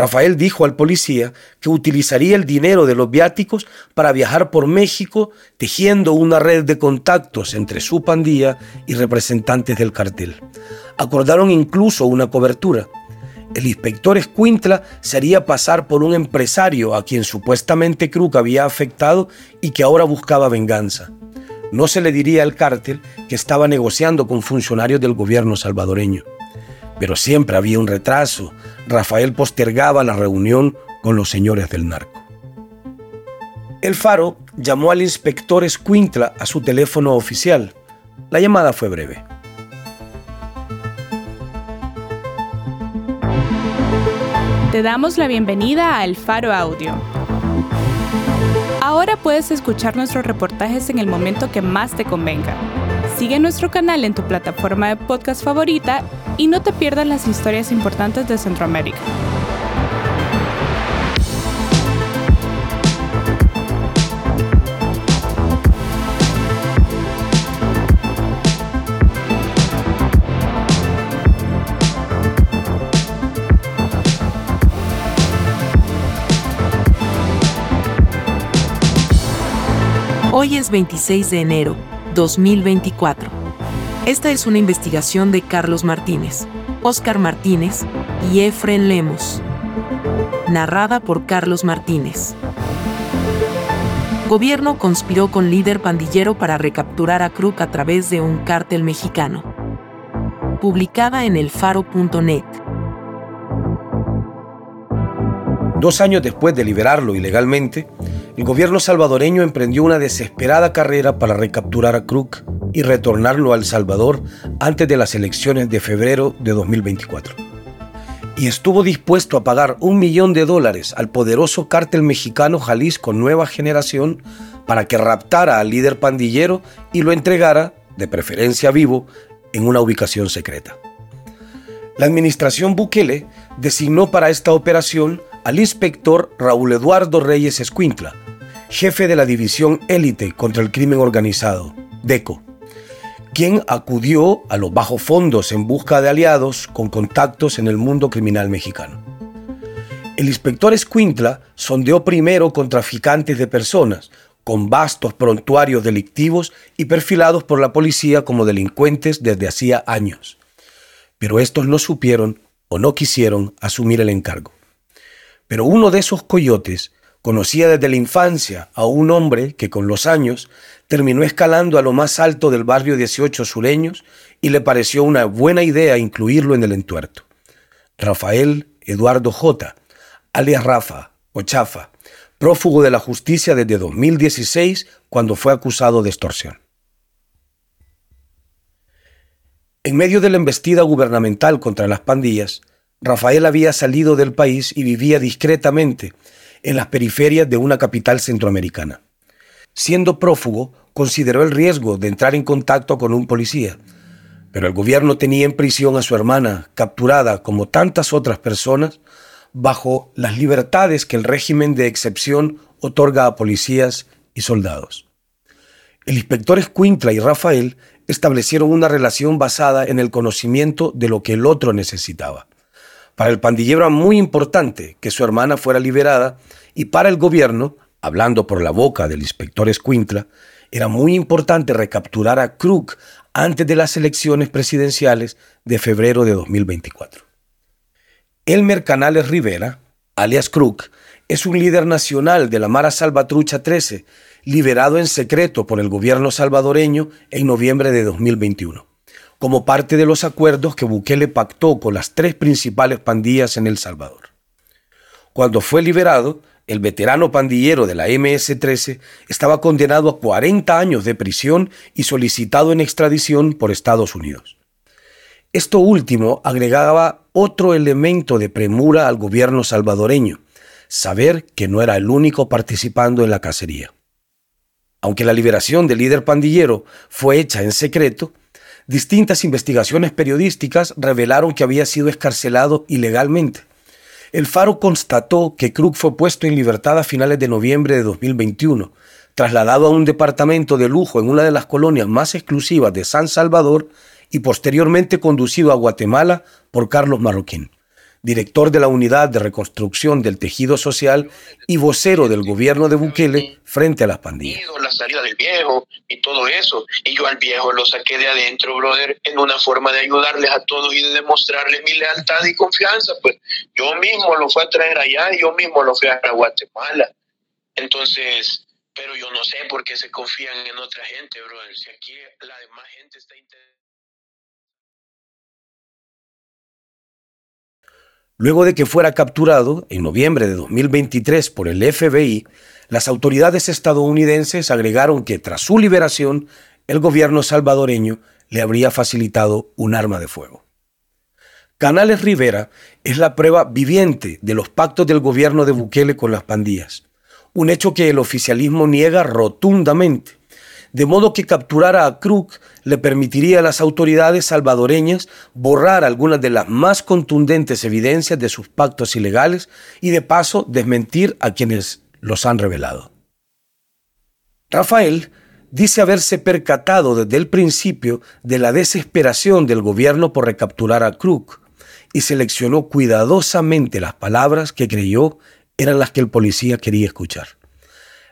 Rafael dijo al policía que utilizaría el dinero de los viáticos para viajar por México tejiendo una red de contactos entre su pandilla y representantes del cartel. Acordaron incluso una cobertura. El inspector Escuintla se haría pasar por un empresario a quien supuestamente Krug había afectado y que ahora buscaba venganza. No se le diría al cártel que estaba negociando con funcionarios del gobierno salvadoreño. Pero siempre había un retraso. Rafael postergaba la reunión con los señores del narco. El Faro llamó al inspector Escuintla a su teléfono oficial. La llamada fue breve. Te damos la bienvenida a El Faro Audio. Ahora puedes escuchar nuestros reportajes en el momento que más te convenga. Sigue nuestro canal en tu plataforma de podcast favorita y no te pierdas las historias importantes de Centroamérica. Hoy es 26 de enero 2024. Esta es una investigación de Carlos Martínez, Oscar Martínez y Efren Lemos. Narrada por Carlos Martínez. Gobierno conspiró con líder pandillero para recapturar a Kruk a través de un cártel mexicano. Publicada en elfaro.net. Dos años después de liberarlo ilegalmente, el gobierno salvadoreño emprendió una desesperada carrera para recapturar a Kruk y retornarlo a El Salvador antes de las elecciones de febrero de 2024. Y estuvo dispuesto a pagar un millón de dólares al poderoso cártel mexicano Jalisco Nueva Generación para que raptara al líder pandillero y lo entregara, de preferencia vivo, en una ubicación secreta. La administración Bukele designó para esta operación al inspector Raúl Eduardo Reyes Escuintla, jefe de la División Élite contra el Crimen Organizado, DECO, quien acudió a los bajos fondos en busca de aliados con contactos en el mundo criminal mexicano. El inspector Escuintla sondeó primero con traficantes de personas, con vastos prontuarios delictivos y perfilados por la policía como delincuentes desde hacía años. Pero estos no supieron o no quisieron asumir el encargo. Pero uno de esos coyotes conocía desde la infancia a un hombre que con los años terminó escalando a lo más alto del barrio 18 sureños y le pareció una buena idea incluirlo en el entuerto. Rafael Eduardo J., alias Rafa o Chafa, prófugo de la justicia desde 2016 cuando fue acusado de extorsión. En medio de la embestida gubernamental contra las pandillas, Rafael había salido del país y vivía discretamente en las periferias de una capital centroamericana. Siendo prófugo, consideró el riesgo de entrar en contacto con un policía, pero el gobierno tenía en prisión a su hermana, capturada como tantas otras personas, bajo las libertades que el régimen de excepción otorga a policías y soldados. El inspector Escuintla y Rafael establecieron una relación basada en el conocimiento de lo que el otro necesitaba. Para el pandillero era muy importante que su hermana fuera liberada y para el gobierno, hablando por la boca del inspector Escuintla, era muy importante recapturar a Krug antes de las elecciones presidenciales de febrero de 2024. Elmer Canales Rivera, alias Krug, es un líder nacional de la Mara Salvatrucha 13, liberado en secreto por el gobierno salvadoreño en noviembre de 2021 como parte de los acuerdos que Bukele pactó con las tres principales pandillas en El Salvador. Cuando fue liberado, el veterano pandillero de la MS-13 estaba condenado a 40 años de prisión y solicitado en extradición por Estados Unidos. Esto último agregaba otro elemento de premura al gobierno salvadoreño, saber que no era el único participando en la cacería. Aunque la liberación del líder pandillero fue hecha en secreto, Distintas investigaciones periodísticas revelaron que había sido escarcelado ilegalmente. El Faro constató que Krug fue puesto en libertad a finales de noviembre de 2021, trasladado a un departamento de lujo en una de las colonias más exclusivas de San Salvador y posteriormente conducido a Guatemala por Carlos Marroquín. Director de la Unidad de Reconstrucción del Tejido Social y vocero del gobierno de Bukele frente a las pandillas. La salida del viejo y todo eso. Y yo al viejo lo saqué de adentro, brother, en una forma de ayudarles a todos y de demostrarles mi lealtad y confianza. Pues yo mismo lo fui a traer allá yo mismo lo fui a Guatemala. Entonces, pero yo no sé por qué se confían en otra gente, brother. Si aquí la demás gente está interesada. Luego de que fuera capturado en noviembre de 2023 por el FBI, las autoridades estadounidenses agregaron que tras su liberación, el gobierno salvadoreño le habría facilitado un arma de fuego. Canales Rivera es la prueba viviente de los pactos del gobierno de Bukele con las pandillas, un hecho que el oficialismo niega rotundamente de modo que capturar a Krug le permitiría a las autoridades salvadoreñas borrar algunas de las más contundentes evidencias de sus pactos ilegales y de paso desmentir a quienes los han revelado. Rafael dice haberse percatado desde el principio de la desesperación del gobierno por recapturar a Krug y seleccionó cuidadosamente las palabras que creyó eran las que el policía quería escuchar.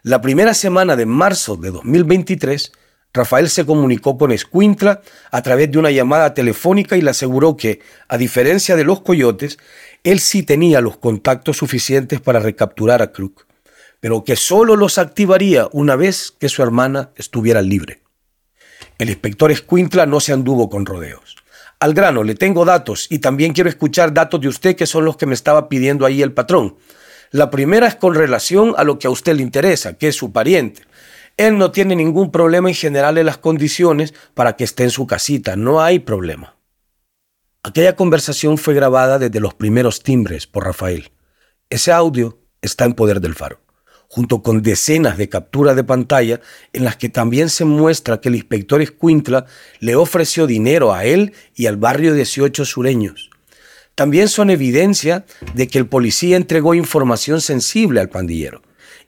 La primera semana de marzo de 2023, Rafael se comunicó con Escuintla a través de una llamada telefónica y le aseguró que, a diferencia de los coyotes, él sí tenía los contactos suficientes para recapturar a Krug, pero que solo los activaría una vez que su hermana estuviera libre. El inspector Escuintla no se anduvo con rodeos. Al grano, le tengo datos y también quiero escuchar datos de usted que son los que me estaba pidiendo ahí el patrón. La primera es con relación a lo que a usted le interesa, que es su pariente. Él no tiene ningún problema en generarle las condiciones para que esté en su casita, no hay problema. Aquella conversación fue grabada desde los primeros timbres por Rafael. Ese audio está en poder del faro, junto con decenas de capturas de pantalla en las que también se muestra que el inspector Escuintla le ofreció dinero a él y al barrio 18 sureños también son evidencia de que el policía entregó información sensible al pandillero.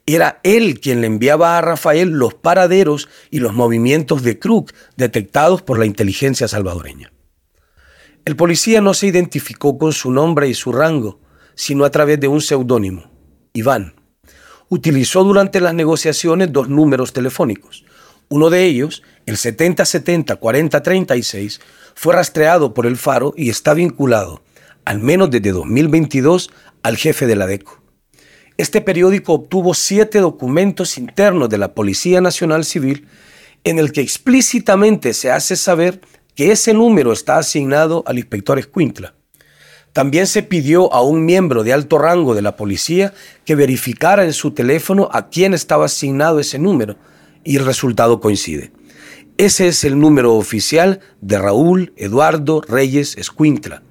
Era él quien le enviaba a Rafael los paraderos y los movimientos de Krug detectados por la inteligencia salvadoreña. El policía no se identificó con su nombre y su rango, sino a través de un seudónimo, Iván. Utilizó durante las negociaciones dos números telefónicos. Uno de ellos, el 7070-4036, fue rastreado por el Faro y está vinculado al menos desde 2022, al jefe de la DECO. Este periódico obtuvo siete documentos internos de la Policía Nacional Civil en el que explícitamente se hace saber que ese número está asignado al inspector Escuintla. También se pidió a un miembro de alto rango de la policía que verificara en su teléfono a quién estaba asignado ese número y el resultado coincide. Ese es el número oficial de Raúl Eduardo Reyes Escuintla.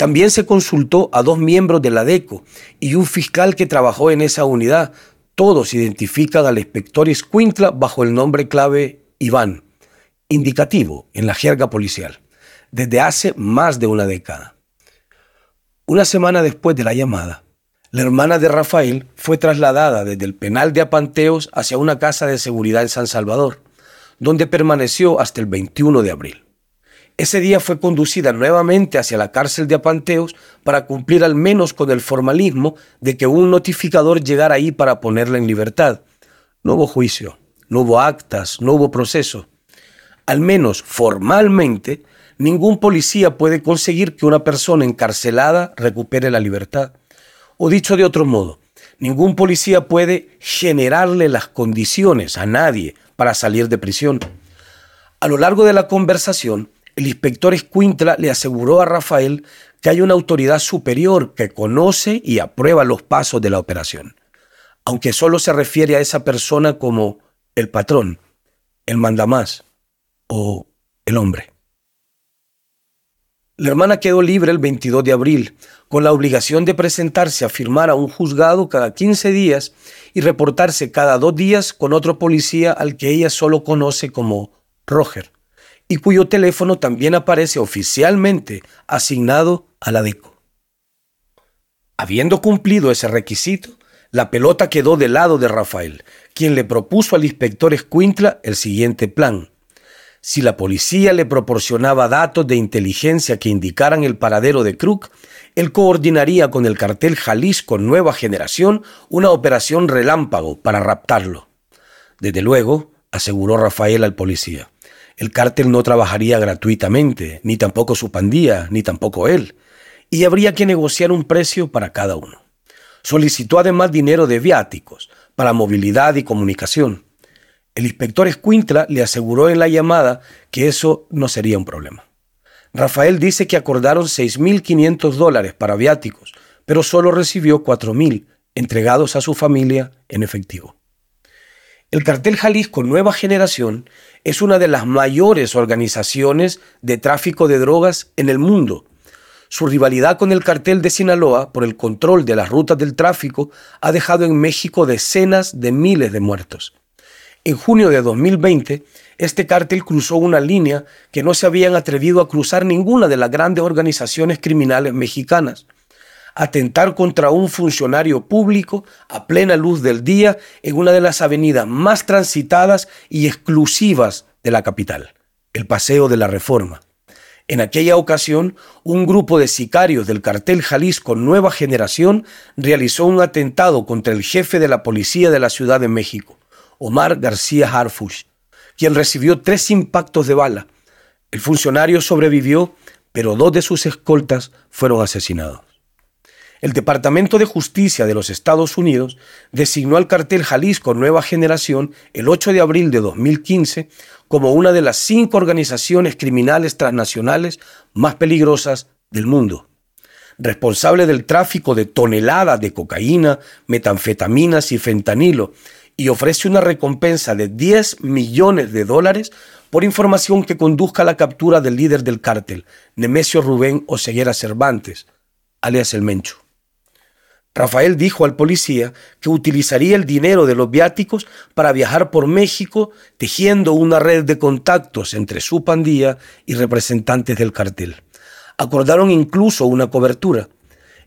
También se consultó a dos miembros de la DECO y un fiscal que trabajó en esa unidad. Todos identifican al inspector Escuintla bajo el nombre clave Iván, indicativo en la jerga policial, desde hace más de una década. Una semana después de la llamada, la hermana de Rafael fue trasladada desde el penal de Apanteos hacia una casa de seguridad en San Salvador, donde permaneció hasta el 21 de abril. Ese día fue conducida nuevamente hacia la cárcel de Apanteos para cumplir al menos con el formalismo de que un notificador llegara ahí para ponerla en libertad. No hubo juicio, no hubo actas, no hubo proceso. Al menos formalmente, ningún policía puede conseguir que una persona encarcelada recupere la libertad. O dicho de otro modo, ningún policía puede generarle las condiciones a nadie para salir de prisión. A lo largo de la conversación, el inspector Escuintla le aseguró a Rafael que hay una autoridad superior que conoce y aprueba los pasos de la operación, aunque solo se refiere a esa persona como el patrón, el mandamás o el hombre. La hermana quedó libre el 22 de abril, con la obligación de presentarse a firmar a un juzgado cada 15 días y reportarse cada dos días con otro policía al que ella solo conoce como Roger y cuyo teléfono también aparece oficialmente asignado a la DECO. Habiendo cumplido ese requisito, la pelota quedó del lado de Rafael, quien le propuso al inspector Escuintla el siguiente plan. Si la policía le proporcionaba datos de inteligencia que indicaran el paradero de Krug, él coordinaría con el cartel Jalisco Nueva Generación una operación relámpago para raptarlo. Desde luego, aseguró Rafael al policía, el cártel no trabajaría gratuitamente, ni tampoco su pandilla, ni tampoco él, y habría que negociar un precio para cada uno. Solicitó además dinero de viáticos para movilidad y comunicación. El inspector Escuintla le aseguró en la llamada que eso no sería un problema. Rafael dice que acordaron 6.500 dólares para viáticos, pero solo recibió 4.000 entregados a su familia en efectivo. El cartel Jalisco Nueva Generación es una de las mayores organizaciones de tráfico de drogas en el mundo. Su rivalidad con el cartel de Sinaloa por el control de las rutas del tráfico ha dejado en México decenas de miles de muertos. En junio de 2020, este cártel cruzó una línea que no se habían atrevido a cruzar ninguna de las grandes organizaciones criminales mexicanas. Atentar contra un funcionario público a plena luz del día en una de las avenidas más transitadas y exclusivas de la capital, el Paseo de la Reforma. En aquella ocasión, un grupo de sicarios del cartel Jalisco Nueva Generación realizó un atentado contra el jefe de la policía de la Ciudad de México, Omar García Harfush, quien recibió tres impactos de bala. El funcionario sobrevivió, pero dos de sus escoltas fueron asesinados. El Departamento de Justicia de los Estados Unidos designó al cartel Jalisco Nueva Generación el 8 de abril de 2015 como una de las cinco organizaciones criminales transnacionales más peligrosas del mundo responsable del tráfico de toneladas de cocaína, metanfetaminas y fentanilo, y ofrece una recompensa de 10 millones de dólares por información que conduzca a la captura del líder del cártel, Nemesio Rubén Oseguera Cervantes, alias El Mencho. Rafael dijo al policía que utilizaría el dinero de los viáticos para viajar por México tejiendo una red de contactos entre su pandilla y representantes del cartel. Acordaron incluso una cobertura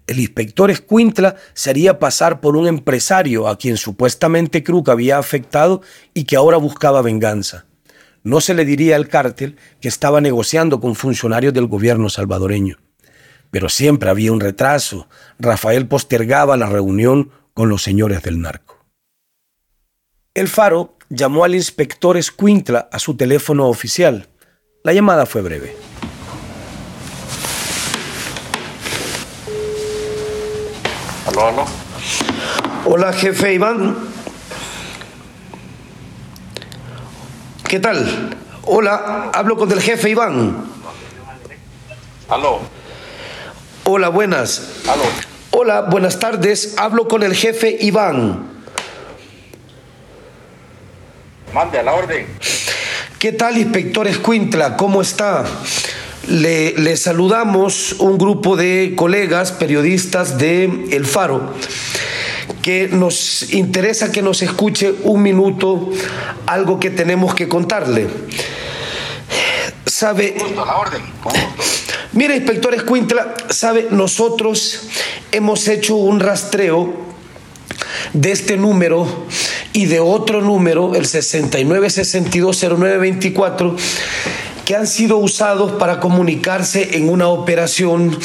el inspector Escuintla se haría pasar por un empresario a quien supuestamente Krug había afectado y que ahora buscaba venganza. No se le diría al cártel que estaba negociando con funcionarios del gobierno salvadoreño. Pero siempre había un retraso. Rafael postergaba la reunión con los señores del narco. El Faro llamó al inspector Escuintla a su teléfono oficial. La llamada fue breve. Hola, jefe Iván. ¿Qué tal? Hola, hablo con el jefe Iván. Aló. Hola, buenas. Aló. Hola, buenas tardes. Hablo con el jefe Iván. Mande a la orden. ¿Qué tal, inspector Escuintla? ¿Cómo está? Le, saludamos un grupo de colegas periodistas de El Faro que nos interesa que nos escuche un minuto algo que tenemos que contarle. Sabe. Mire, inspector Escuintla, sabe, nosotros hemos hecho un rastreo de este número y de otro número, el 69620924 que han sido usados para comunicarse en una operación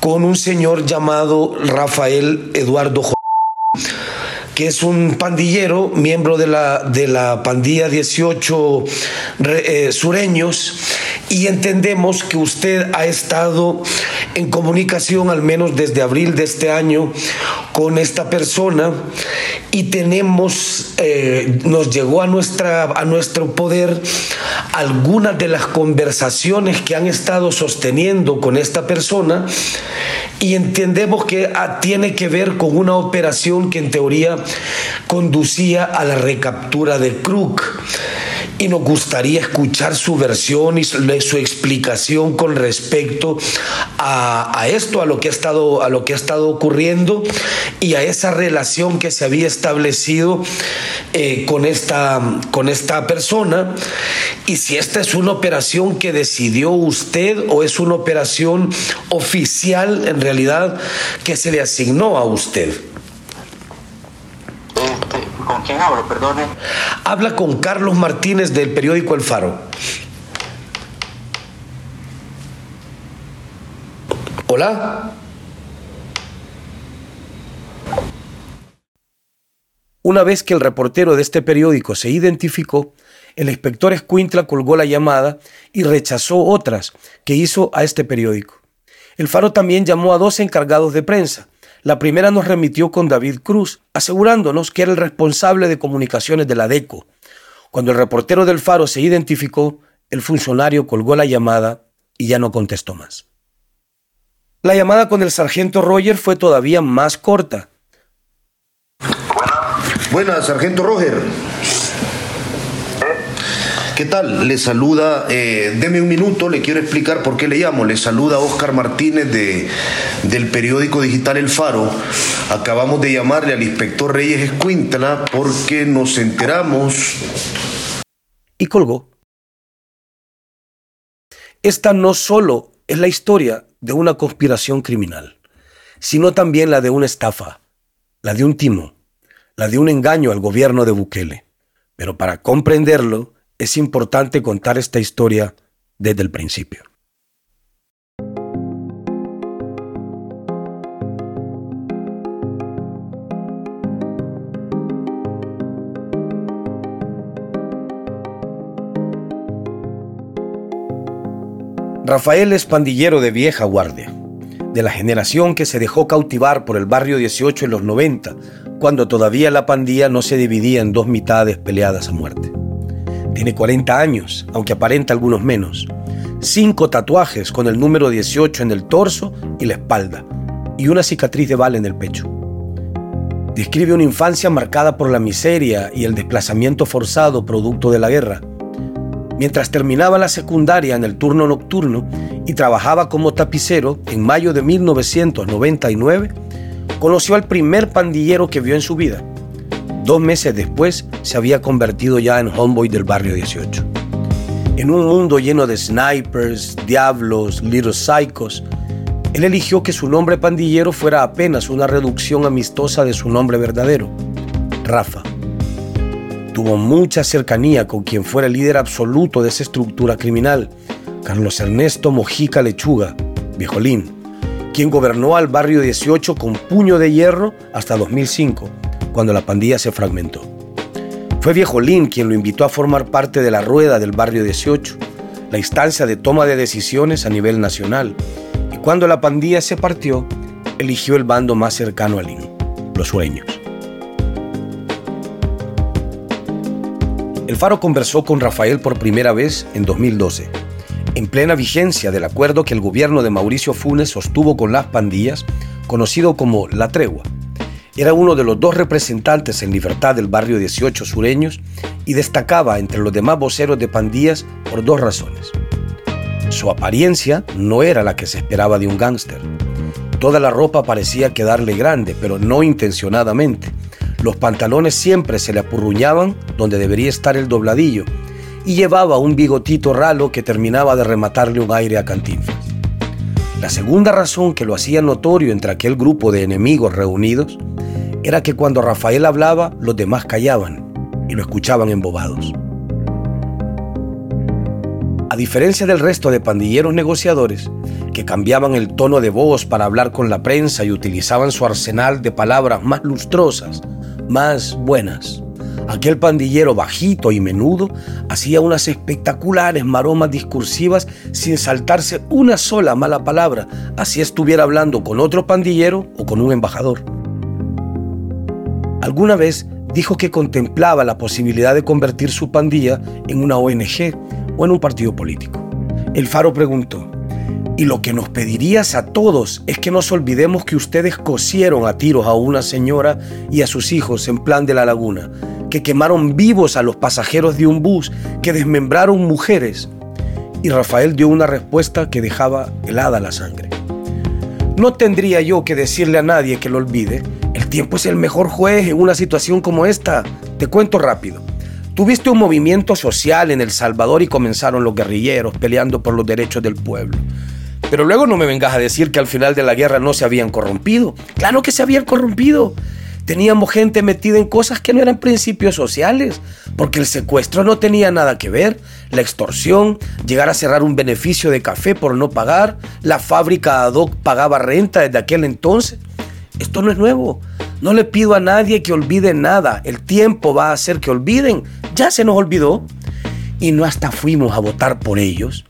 con un señor llamado Rafael Eduardo que es un pandillero, miembro de la, de la pandilla 18 eh, sureños, y entendemos que usted ha estado en comunicación al menos desde abril de este año con esta persona y tenemos, eh, nos llegó a, nuestra, a nuestro poder algunas de las conversaciones que han estado sosteniendo con esta persona y entendemos que ah, tiene que ver con una operación que en teoría conducía a la recaptura de Krug y nos gustaría escuchar su versión y su explicación con respecto a, esto, a lo, que ha estado, a lo que ha estado ocurriendo y a esa relación que se había establecido eh, con, esta, con esta persona y si esta es una operación que decidió usted o es una operación oficial en realidad que se le asignó a usted. Quién hablo? Perdone. Habla con Carlos Martínez del periódico El Faro. Hola. Una vez que el reportero de este periódico se identificó, el inspector Escuintla colgó la llamada y rechazó otras que hizo a este periódico. El Faro también llamó a dos encargados de prensa, la primera nos remitió con David Cruz, asegurándonos que era el responsable de comunicaciones de la DECO. Cuando el reportero del Faro se identificó, el funcionario colgó la llamada y ya no contestó más. La llamada con el sargento Roger fue todavía más corta. Buenas, sargento Roger. ¿Qué tal? Le saluda, eh, deme un minuto, le quiero explicar por qué le llamo. Le saluda Oscar Martínez de, del periódico digital El Faro. Acabamos de llamarle al inspector Reyes Escuintla porque nos enteramos. Y colgó. Esta no solo es la historia de una conspiración criminal, sino también la de una estafa, la de un timo, la de un engaño al gobierno de Bukele. Pero para comprenderlo, es importante contar esta historia desde el principio. Rafael es pandillero de vieja guardia, de la generación que se dejó cautivar por el barrio 18 en los 90, cuando todavía la pandilla no se dividía en dos mitades peleadas a muerte. Tiene 40 años, aunque aparenta algunos menos. Cinco tatuajes con el número 18 en el torso y la espalda, y una cicatriz de bala en el pecho. Describe una infancia marcada por la miseria y el desplazamiento forzado producto de la guerra. Mientras terminaba la secundaria en el turno nocturno y trabajaba como tapicero, en mayo de 1999, conoció al primer pandillero que vio en su vida, Dos meses después se había convertido ya en homeboy del barrio 18. En un mundo lleno de snipers, diablos, little psychos, él eligió que su nombre pandillero fuera apenas una reducción amistosa de su nombre verdadero, Rafa. Tuvo mucha cercanía con quien fuera el líder absoluto de esa estructura criminal, Carlos Ernesto Mojica Lechuga, viejolín, quien gobernó al barrio 18 con puño de hierro hasta 2005 cuando la pandilla se fragmentó. Fue Viejo Lin quien lo invitó a formar parte de la rueda del barrio 18, la instancia de toma de decisiones a nivel nacional, y cuando la pandilla se partió, eligió el bando más cercano a Lin, los sueños. El Faro conversó con Rafael por primera vez en 2012, en plena vigencia del acuerdo que el gobierno de Mauricio Funes sostuvo con las pandillas, conocido como La Tregua, era uno de los dos representantes en libertad del barrio 18 sureños y destacaba entre los demás voceros de pandillas por dos razones. Su apariencia no era la que se esperaba de un gángster. Toda la ropa parecía quedarle grande, pero no intencionadamente. Los pantalones siempre se le apurruñaban donde debería estar el dobladillo y llevaba un bigotito ralo que terminaba de rematarle un aire a Cantinflas. La segunda razón que lo hacía notorio entre aquel grupo de enemigos reunidos era que cuando Rafael hablaba, los demás callaban y lo escuchaban embobados. A diferencia del resto de pandilleros negociadores, que cambiaban el tono de voz para hablar con la prensa y utilizaban su arsenal de palabras más lustrosas, más buenas, aquel pandillero bajito y menudo hacía unas espectaculares maromas discursivas sin saltarse una sola mala palabra, así estuviera hablando con otro pandillero o con un embajador. Alguna vez dijo que contemplaba la posibilidad de convertir su pandilla en una ONG o en un partido político. El Faro preguntó, y lo que nos pedirías a todos es que nos olvidemos que ustedes cosieron a tiros a una señora y a sus hijos en plan de la laguna, que quemaron vivos a los pasajeros de un bus, que desmembraron mujeres. Y Rafael dio una respuesta que dejaba helada la sangre. No tendría yo que decirle a nadie que lo olvide, tiempo es el mejor juez en una situación como esta. Te cuento rápido. Tuviste un movimiento social en El Salvador y comenzaron los guerrilleros peleando por los derechos del pueblo. Pero luego no me vengas a decir que al final de la guerra no se habían corrompido. Claro que se habían corrompido. Teníamos gente metida en cosas que no eran principios sociales, porque el secuestro no tenía nada que ver, la extorsión, llegar a cerrar un beneficio de café por no pagar, la fábrica ad hoc pagaba renta desde aquel entonces. Esto no es nuevo. No le pido a nadie que olvide nada. El tiempo va a hacer que olviden. Ya se nos olvidó. Y no hasta fuimos a votar por ellos.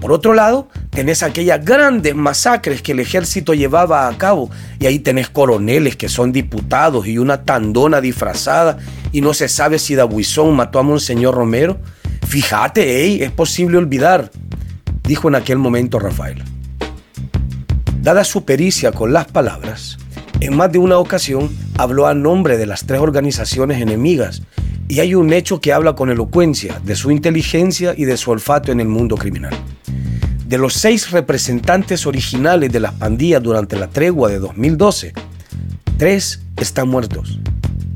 Por otro lado, tenés aquellas grandes masacres que el ejército llevaba a cabo y ahí tenés coroneles que son diputados y una tandona disfrazada y no se sabe si Dabuizón mató a Monseñor Romero. Fíjate, ey, es posible olvidar, dijo en aquel momento Rafael. Dada su pericia con las palabras, en más de una ocasión habló a nombre de las tres organizaciones enemigas y hay un hecho que habla con elocuencia de su inteligencia y de su olfato en el mundo criminal. De los seis representantes originales de las pandillas durante la tregua de 2012, tres están muertos,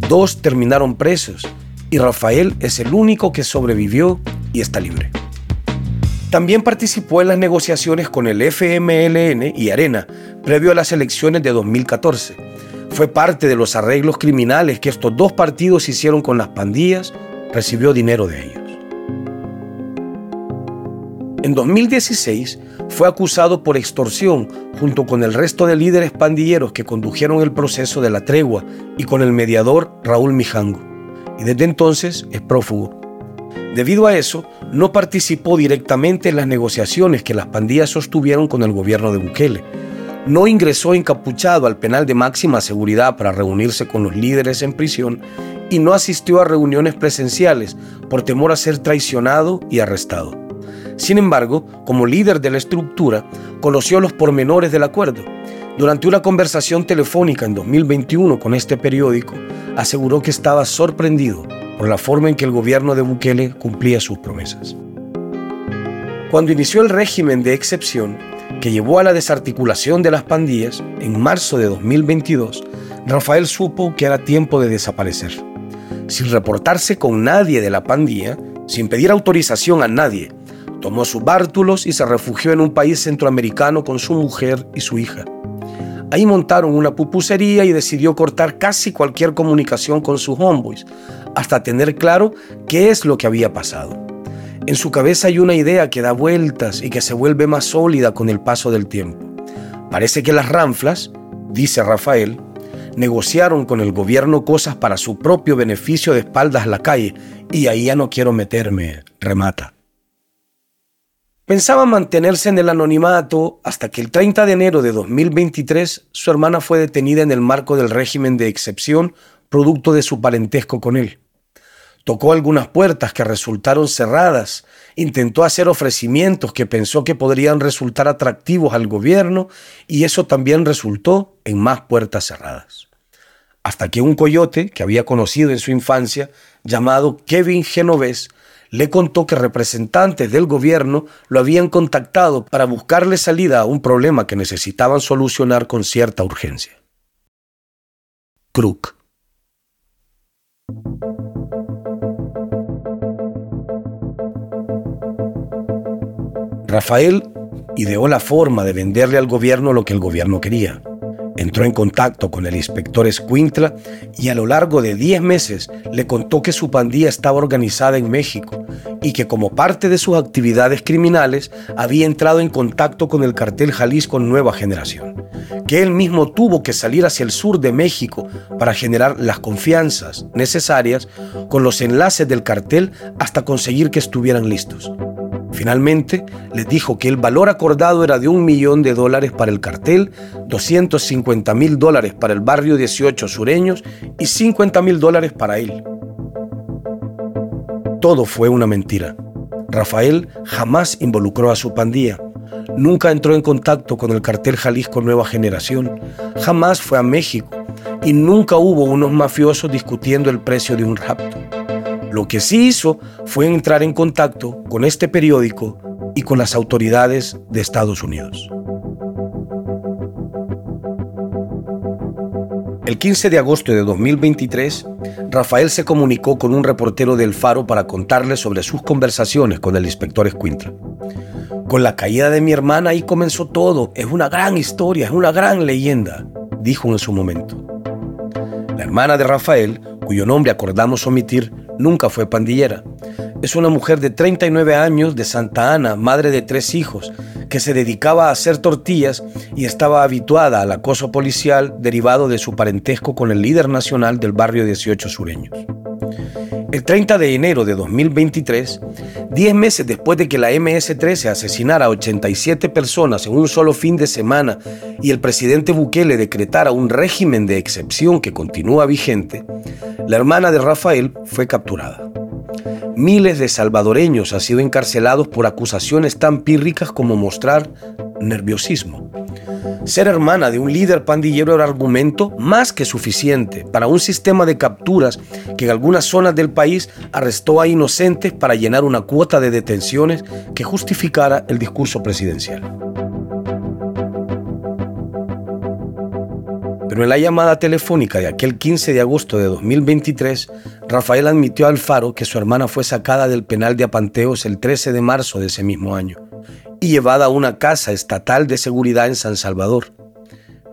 dos terminaron presos y Rafael es el único que sobrevivió y está libre. También participó en las negociaciones con el FMLN y Arena previo a las elecciones de 2014. Fue parte de los arreglos criminales que estos dos partidos hicieron con las pandillas, recibió dinero de ellos. En 2016 fue acusado por extorsión junto con el resto de líderes pandilleros que condujeron el proceso de la tregua y con el mediador Raúl Mijango. Y desde entonces es prófugo. Debido a eso, no participó directamente en las negociaciones que las pandillas sostuvieron con el gobierno de Bukele. No ingresó encapuchado al penal de máxima seguridad para reunirse con los líderes en prisión y no asistió a reuniones presenciales por temor a ser traicionado y arrestado. Sin embargo, como líder de la estructura, conoció los pormenores del acuerdo. Durante una conversación telefónica en 2021 con este periódico, aseguró que estaba sorprendido por la forma en que el gobierno de Bukele cumplía sus promesas. Cuando inició el régimen de excepción, que llevó a la desarticulación de las pandillas, en marzo de 2022, Rafael supo que era tiempo de desaparecer. Sin reportarse con nadie de la pandilla, sin pedir autorización a nadie, Tomó sus bártulos y se refugió en un país centroamericano con su mujer y su hija. Ahí montaron una pupusería y decidió cortar casi cualquier comunicación con sus homeboys, hasta tener claro qué es lo que había pasado. En su cabeza hay una idea que da vueltas y que se vuelve más sólida con el paso del tiempo. Parece que las ranflas, dice Rafael, negociaron con el gobierno cosas para su propio beneficio de espaldas a la calle, y ahí ya no quiero meterme, remata. Pensaba mantenerse en el anonimato hasta que el 30 de enero de 2023 su hermana fue detenida en el marco del régimen de excepción producto de su parentesco con él. Tocó algunas puertas que resultaron cerradas, intentó hacer ofrecimientos que pensó que podrían resultar atractivos al gobierno y eso también resultó en más puertas cerradas. Hasta que un coyote que había conocido en su infancia, llamado Kevin Genovés, le contó que representantes del gobierno lo habían contactado para buscarle salida a un problema que necesitaban solucionar con cierta urgencia. Crook. Rafael ideó la forma de venderle al gobierno lo que el gobierno quería Entró en contacto con el inspector Escuintla y a lo largo de 10 meses le contó que su pandilla estaba organizada en México y que como parte de sus actividades criminales había entrado en contacto con el cartel Jalisco Nueva Generación, que él mismo tuvo que salir hacia el sur de México para generar las confianzas necesarias con los enlaces del cartel hasta conseguir que estuvieran listos. Finalmente, les dijo que el valor acordado era de un millón de dólares para el cartel, 250 mil dólares para el barrio 18 sureños y 50 mil dólares para él. Todo fue una mentira. Rafael jamás involucró a su pandilla. Nunca entró en contacto con el cartel Jalisco Nueva Generación. Jamás fue a México. Y nunca hubo unos mafiosos discutiendo el precio de un rapto. Lo que sí hizo fue entrar en contacto con este periódico y con las autoridades de Estados Unidos. El 15 de agosto de 2023, Rafael se comunicó con un reportero del Faro para contarle sobre sus conversaciones con el inspector Escuintla. Con la caída de mi hermana ahí comenzó todo. Es una gran historia, es una gran leyenda, dijo en su momento. La hermana de Rafael, cuyo nombre acordamos omitir, nunca fue pandillera. Es una mujer de 39 años de Santa Ana, madre de tres hijos, que se dedicaba a hacer tortillas y estaba habituada al acoso policial derivado de su parentesco con el líder nacional del barrio 18 sureños. El 30 de enero de 2023, 10 meses después de que la MS-13 asesinara a 87 personas en un solo fin de semana y el presidente Bukele decretara un régimen de excepción que continúa vigente, la hermana de Rafael fue capturada. Miles de salvadoreños han sido encarcelados por acusaciones tan pírricas como mostrar nerviosismo. Ser hermana de un líder pandillero era argumento más que suficiente para un sistema de capturas que en algunas zonas del país arrestó a inocentes para llenar una cuota de detenciones que justificara el discurso presidencial. Pero en la llamada telefónica de aquel 15 de agosto de 2023, Rafael admitió al Faro que su hermana fue sacada del penal de Apanteos el 13 de marzo de ese mismo año y llevada a una casa estatal de seguridad en San Salvador.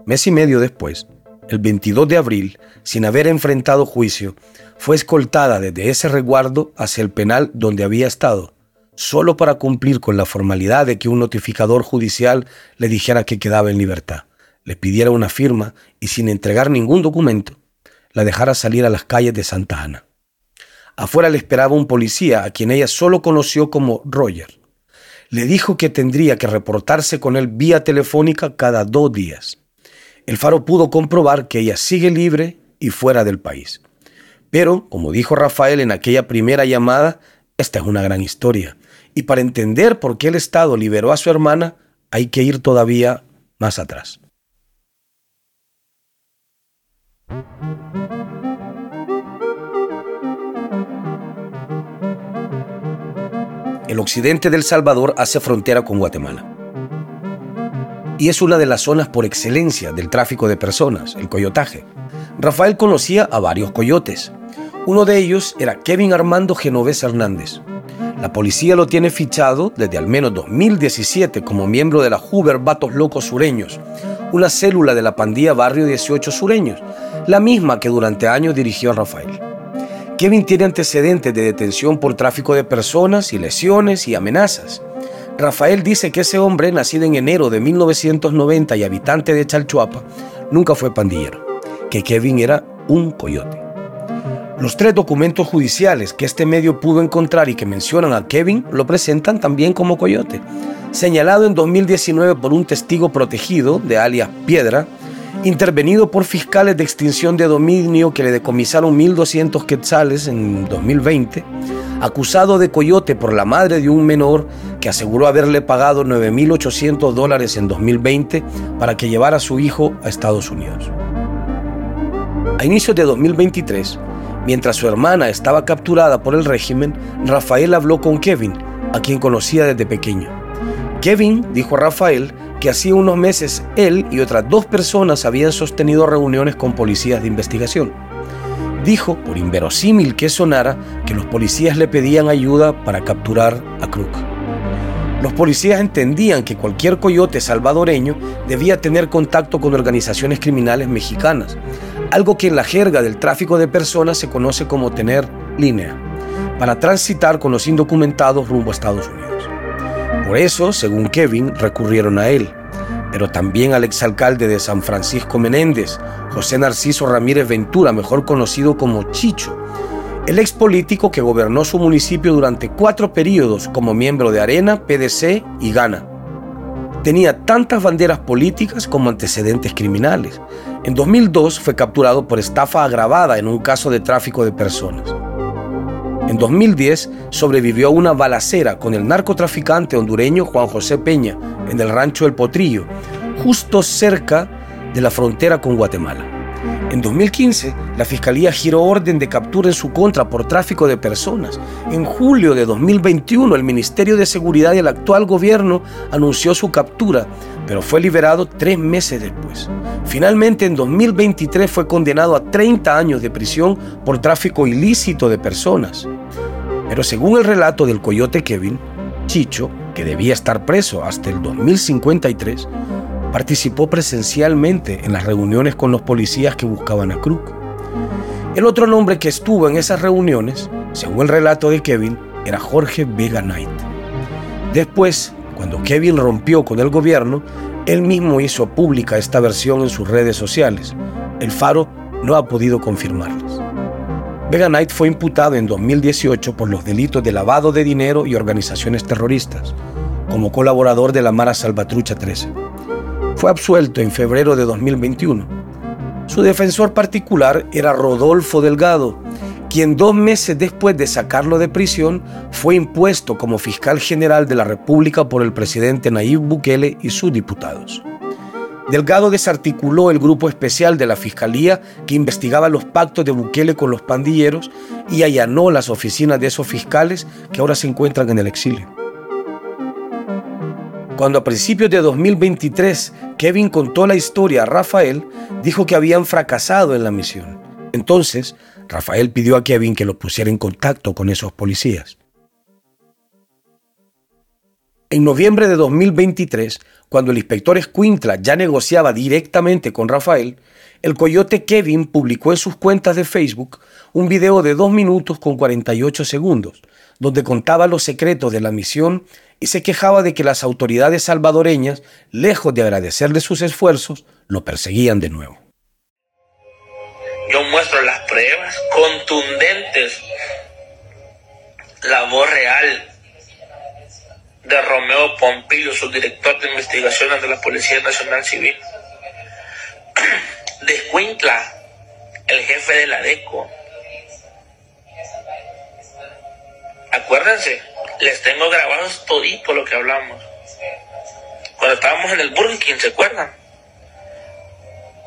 Mes y medio después, el 22 de abril, sin haber enfrentado juicio, fue escoltada desde ese resguardo hacia el penal donde había estado, solo para cumplir con la formalidad de que un notificador judicial le dijera que quedaba en libertad, le pidiera una firma y sin entregar ningún documento, la dejara salir a las calles de Santa Ana. Afuera le esperaba un policía a quien ella solo conoció como Roger le dijo que tendría que reportarse con él vía telefónica cada dos días. El faro pudo comprobar que ella sigue libre y fuera del país. Pero, como dijo Rafael en aquella primera llamada, esta es una gran historia. Y para entender por qué el Estado liberó a su hermana, hay que ir todavía más atrás. El occidente del Salvador hace frontera con Guatemala. Y es una de las zonas por excelencia del tráfico de personas, el coyotaje. Rafael conocía a varios coyotes. Uno de ellos era Kevin Armando Genovés Hernández. La policía lo tiene fichado desde al menos 2017 como miembro de la Hoover Vatos Locos Sureños, una célula de la pandilla Barrio 18 Sureños, la misma que durante años dirigió a Rafael. Kevin tiene antecedentes de detención por tráfico de personas y lesiones y amenazas. Rafael dice que ese hombre, nacido en enero de 1990 y habitante de Chalchuapa, nunca fue pandillero, que Kevin era un coyote. Los tres documentos judiciales que este medio pudo encontrar y que mencionan a Kevin lo presentan también como coyote, señalado en 2019 por un testigo protegido de alias Piedra, intervenido por fiscales de extinción de dominio que le decomisaron 1.200 quetzales en 2020, acusado de coyote por la madre de un menor que aseguró haberle pagado 9.800 dólares en 2020 para que llevara a su hijo a Estados Unidos. A inicios de 2023, mientras su hermana estaba capturada por el régimen, Rafael habló con Kevin, a quien conocía desde pequeño. Kevin dijo a Rafael que hacía unos meses él y otras dos personas habían sostenido reuniones con policías de investigación. Dijo, por inverosímil que sonara, que los policías le pedían ayuda para capturar a Crook. Los policías entendían que cualquier coyote salvadoreño debía tener contacto con organizaciones criminales mexicanas, algo que en la jerga del tráfico de personas se conoce como tener línea, para transitar con los indocumentados rumbo a Estados Unidos. Por eso, según Kevin, recurrieron a él, pero también al exalcalde de San Francisco Menéndez, José Narciso Ramírez Ventura, mejor conocido como Chicho, el ex político que gobernó su municipio durante cuatro periodos como miembro de Arena, PDC y Gana. Tenía tantas banderas políticas como antecedentes criminales. En 2002 fue capturado por estafa agravada en un caso de tráfico de personas. En 2010 sobrevivió a una balacera con el narcotraficante hondureño Juan José Peña en el rancho El Potrillo, justo cerca de la frontera con Guatemala. En 2015, la Fiscalía giró orden de captura en su contra por tráfico de personas. En julio de 2021, el Ministerio de Seguridad y el actual gobierno anunció su captura, pero fue liberado tres meses después. Finalmente, en 2023 fue condenado a 30 años de prisión por tráfico ilícito de personas. Pero según el relato del coyote Kevin, Chicho, que debía estar preso hasta el 2053, participó presencialmente en las reuniones con los policías que buscaban a Crook. El otro nombre que estuvo en esas reuniones, según el relato de Kevin, era Jorge Vega Knight. Después, cuando Kevin rompió con el gobierno, él mismo hizo pública esta versión en sus redes sociales. El Faro no ha podido confirmarlas. Vega Knight fue imputado en 2018 por los delitos de lavado de dinero y organizaciones terroristas, como colaborador de la Mara Salvatrucha 13. Fue absuelto en febrero de 2021. Su defensor particular era Rodolfo Delgado, quien dos meses después de sacarlo de prisión fue impuesto como fiscal general de la República por el presidente Nayib Bukele y sus diputados. Delgado desarticuló el grupo especial de la Fiscalía que investigaba los pactos de Bukele con los pandilleros y allanó las oficinas de esos fiscales que ahora se encuentran en el exilio. Cuando a principios de 2023 Kevin contó la historia a Rafael, dijo que habían fracasado en la misión. Entonces, Rafael pidió a Kevin que lo pusiera en contacto con esos policías. En noviembre de 2023, cuando el inspector Escuintla ya negociaba directamente con Rafael, el coyote Kevin publicó en sus cuentas de Facebook un video de 2 minutos con 48 segundos, donde contaba los secretos de la misión y se quejaba de que las autoridades salvadoreñas, lejos de agradecerle sus esfuerzos, lo perseguían de nuevo. Yo muestro las pruebas contundentes, la voz real de Romeo Pompilio, subdirector de investigaciones de la Policía Nacional Civil. De el jefe de la DECO. Acuérdense, les tengo grabados todito lo que hablamos. Cuando estábamos en el Burger ¿se acuerdan?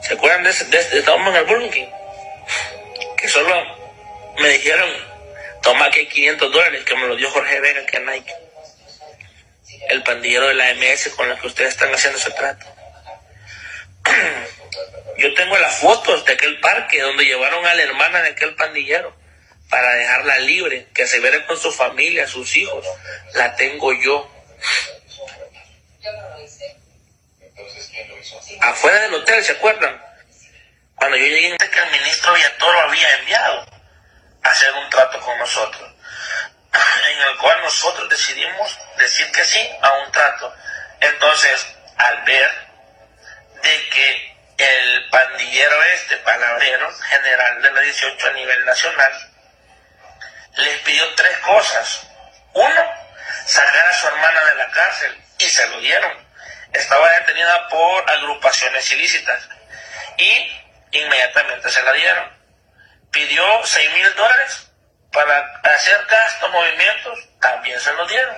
¿Se acuerdan de, ese, de, estábamos en el Burger? Solo me dijeron, toma que 500 dólares, que me lo dio Jorge Vega, que Nike el pandillero de la MS con el que ustedes están haciendo ese trato. Yo tengo las fotos de aquel parque donde llevaron a la hermana de aquel pandillero para dejarla libre, que se vea con su familia, sus hijos. La tengo yo. Afuera del hotel, ¿se acuerdan? Cuando yo llegué, que el ministro Villatoro había enviado a hacer un trato con nosotros en el cual nosotros decidimos decir que sí a un trato. Entonces, al ver de que el pandillero este, palabrero, general de la 18 a nivel nacional, les pidió tres cosas. Uno, sacar a su hermana de la cárcel y se lo dieron. Estaba detenida por agrupaciones ilícitas y inmediatamente se la dieron. Pidió 6 mil dólares para hacer gastos, movimientos, también se los dieron.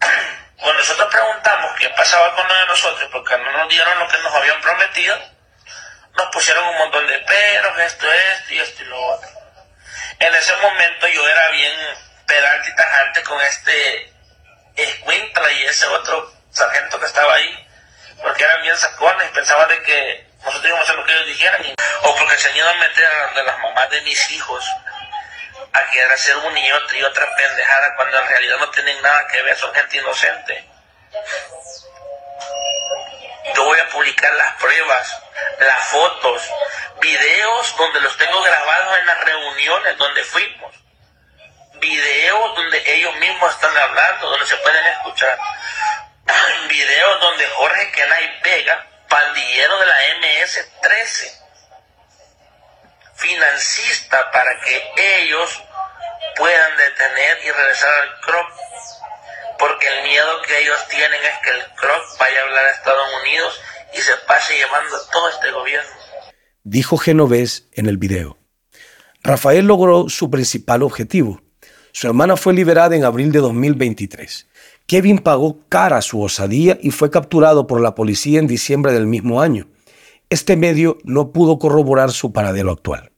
Cuando nosotros preguntamos qué pasaba con de nosotros, porque no nos dieron lo que nos habían prometido, nos pusieron un montón de peros, esto, esto y esto y lo otro. En ese momento yo era bien pedante y tajante con este escuintla y ese otro sargento que estaba ahí, porque eran bien sacones, pensaba de que nosotros íbamos a hacer lo que ellos dijeran, o porque se iban a meter a las mamás de mis hijos a querer hacer una y otra y otra pendejada cuando en realidad no tienen nada que ver, son gente inocente. Yo voy a publicar las pruebas, las fotos, videos donde los tengo grabados en las reuniones donde fuimos. Videos donde ellos mismos están hablando, donde se pueden escuchar. Videos donde Jorge Kenai Vega, pandillero de la MS-13, financista para que ellos puedan detener y regresar al CROC, porque el miedo que ellos tienen es que el CROC vaya a hablar a Estados Unidos y se pase llevando todo este gobierno. Dijo Genovés en el video. Rafael logró su principal objetivo. Su hermana fue liberada en abril de 2023. Kevin pagó cara su osadía y fue capturado por la policía en diciembre del mismo año. Este medio no pudo corroborar su paradero actual.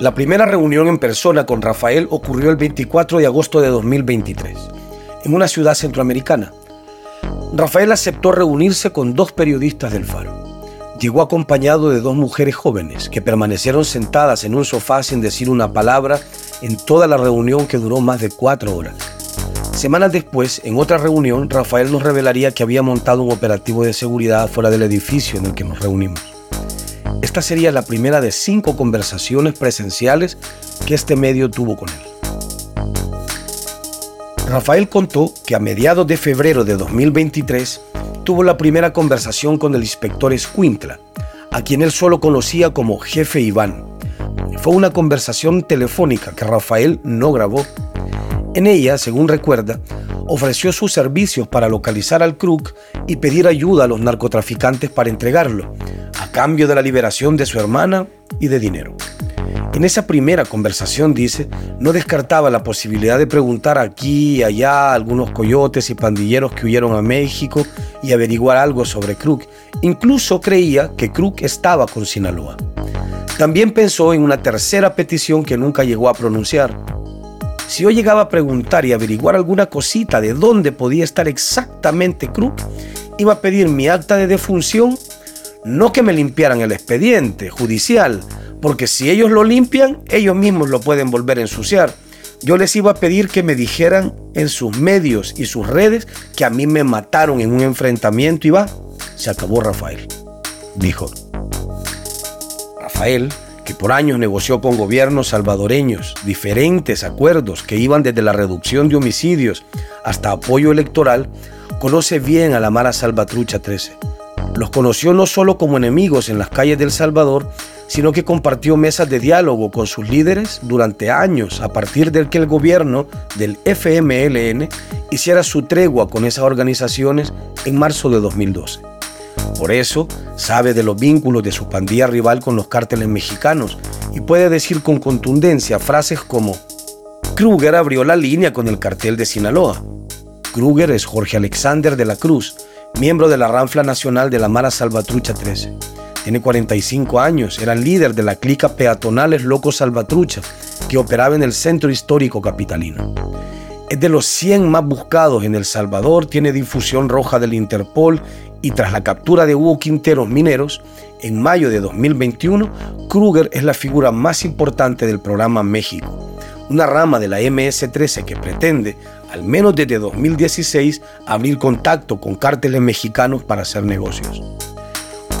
La primera reunión en persona con Rafael ocurrió el 24 de agosto de 2023, en una ciudad centroamericana. Rafael aceptó reunirse con dos periodistas del Faro. Llegó acompañado de dos mujeres jóvenes que permanecieron sentadas en un sofá sin decir una palabra en toda la reunión que duró más de cuatro horas. Semanas después, en otra reunión, Rafael nos revelaría que había montado un operativo de seguridad fuera del edificio en el que nos reunimos. Esta sería la primera de cinco conversaciones presenciales que este medio tuvo con él. Rafael contó que a mediados de febrero de 2023 tuvo la primera conversación con el inspector Escuintla, a quien él solo conocía como jefe Iván. Fue una conversación telefónica que Rafael no grabó. En ella, según recuerda, ofreció sus servicios para localizar al Krug y pedir ayuda a los narcotraficantes para entregarlo, a cambio de la liberación de su hermana y de dinero. En esa primera conversación, dice, no descartaba la posibilidad de preguntar aquí y allá a algunos coyotes y pandilleros que huyeron a México y averiguar algo sobre Krug. Incluso creía que Krug estaba con Sinaloa. También pensó en una tercera petición que nunca llegó a pronunciar. Si yo llegaba a preguntar y averiguar alguna cosita de dónde podía estar exactamente Krug, iba a pedir mi acta de defunción, no que me limpiaran el expediente judicial, porque si ellos lo limpian, ellos mismos lo pueden volver a ensuciar. Yo les iba a pedir que me dijeran en sus medios y sus redes que a mí me mataron en un enfrentamiento y va, se acabó Rafael, dijo. Rafael, que por años negoció con gobiernos salvadoreños diferentes acuerdos que iban desde la reducción de homicidios hasta apoyo electoral, conoce bien a la Mara Salvatrucha 13. Los conoció no solo como enemigos en las calles del Salvador, sino que compartió mesas de diálogo con sus líderes durante años a partir del que el gobierno del FMLN hiciera su tregua con esas organizaciones en marzo de 2012. Por eso sabe de los vínculos de su pandilla rival con los cárteles mexicanos y puede decir con contundencia frases como Kruger abrió la línea con el cartel de Sinaloa. Kruger es Jorge Alexander de la Cruz, miembro de la Ranfla Nacional de la Mara Salvatrucha 13 tiene 45 años, era líder de la clica Peatonales Locos Salvatrucha, que operaba en el centro histórico capitalino. Es de los 100 más buscados en El Salvador, tiene difusión roja del Interpol y tras la captura de Hugo Quinteros Mineros, en mayo de 2021, Kruger es la figura más importante del programa México, una rama de la MS-13 que pretende, al menos desde 2016, abrir contacto con cárteles mexicanos para hacer negocios.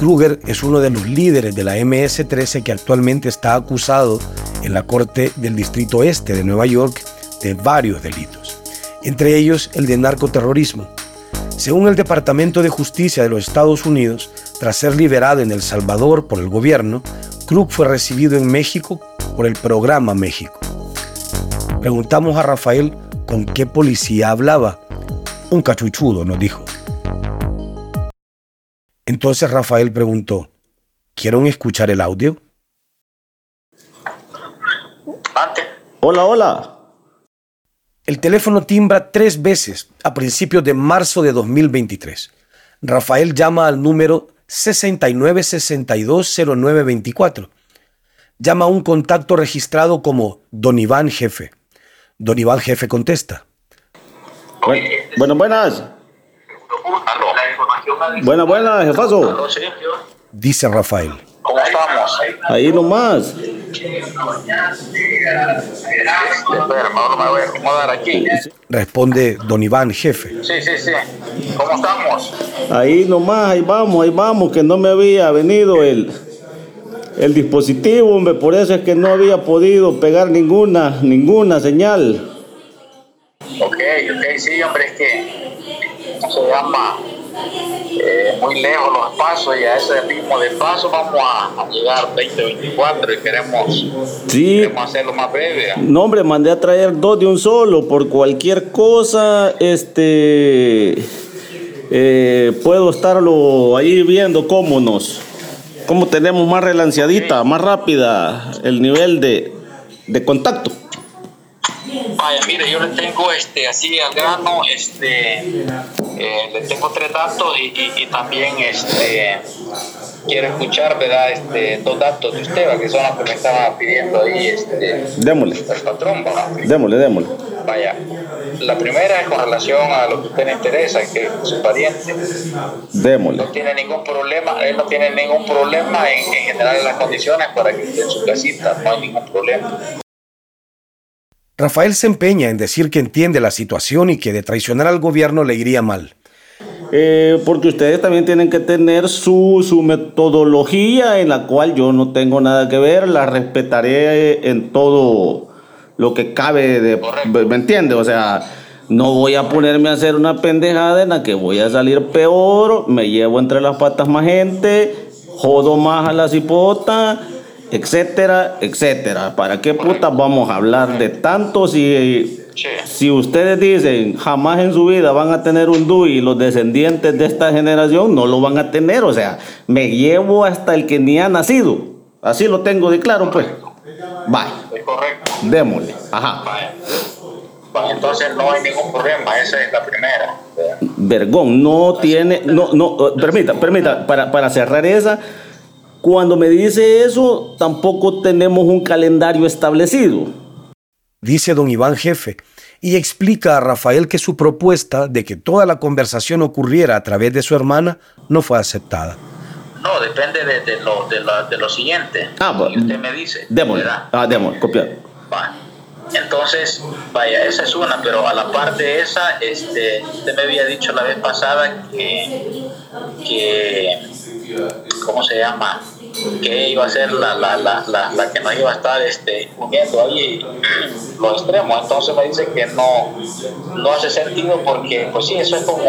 Kruger es uno de los líderes de la MS-13 que actualmente está acusado en la Corte del Distrito Este de Nueva York de varios delitos, entre ellos el de narcoterrorismo. Según el Departamento de Justicia de los Estados Unidos, tras ser liberado en El Salvador por el gobierno, Krug fue recibido en México por el programa México. Preguntamos a Rafael con qué policía hablaba. Un cachuchudo, nos dijo. Entonces Rafael preguntó, ¿quieren escuchar el audio? Hola, hola. El teléfono timbra tres veces a principios de marzo de 2023. Rafael llama al número 69620924. Llama a un contacto registrado como Don Iván Jefe. Don Iván Jefe contesta. Bueno, buenas. Buena, buena, jefazo. Dice Rafael. ¿Cómo estamos? Ahí nomás. Responde don Iván, jefe. Sí, sí, sí. ¿Cómo estamos? Ahí nomás, ahí vamos, ahí vamos, que no me había venido el, el dispositivo, hombre, por eso es que no había podido pegar ninguna, ninguna señal. Ok, ok, sí, hombre, es que se llama eh, muy lejos los pasos y a ese ritmo de paso vamos a, a llegar 2024 y queremos, Sí. queremos hacerlo más breve. No, hombre, mandé a traer dos de un solo. Por cualquier cosa, este. eh, puedo estarlo ahí viendo cómo nos. Cómo tenemos más relanciadita, más rápida el nivel de, de contacto. Vaya, mire, yo le tengo este, así al grano, este, eh, le tengo tres datos y, y- y también este, quiero escuchar, ¿verdad? Este, dos datos de usted, que son los que me estaba pidiendo ahí este, Démosle, el patrón. ¿va? démosle, démosle. Vaya, la primera es con relación a lo que a usted le interesa, que su pariente Démosle. no tiene ningún problema, él no tiene ningún problema en, en generar las condiciones para que esté en su casita, no hay ningún problema. Rafael se empeña en decir que entiende la situación y que de traicionar al gobierno le iría mal. Eh, porque ustedes también tienen que tener su, su, metodología en la cual yo no tengo nada que ver, la respetaré en todo lo que cabe de... ¿Me entiende? O sea, no voy a ponerme a hacer una pendejada en la que voy a salir peor, me llevo entre las patas más gente, jodo más a la cipota, etcétera, etcétera. ¿Para qué puta vamos a hablar de tanto si, si ustedes dicen jamás en su vida van a tener un DUI y los descendientes de esta generación no lo van a tener? O sea, me llevo hasta el que ni ha nacido. Así lo tengo de claro, pues. Bye. Es correcto. Démosle. Ajá. entonces no hay ningún problema, esa es la primera. Vergón, no tiene, no, no, permita, permita, para, para cerrar esa, cuando me dice eso, tampoco tenemos un calendario establecido. Dice don Iván Jefe, y explica a Rafael que su propuesta de que toda la conversación ocurriera a través de su hermana no fue aceptada. No, depende de, de, lo, de, lo, de lo siguiente. Ah, bueno. usted me dice. Démosle. Ah, démosle, copiar. Va. Entonces, vaya, esa es una, pero a la par de esa, este, usted me había dicho la vez pasada que, que ¿cómo se llama? que iba a ser la, la, la, la, que nos iba a estar este, uniendo ahí los extremos. Entonces me dice que no, no hace sentido porque, pues sí, eso es como,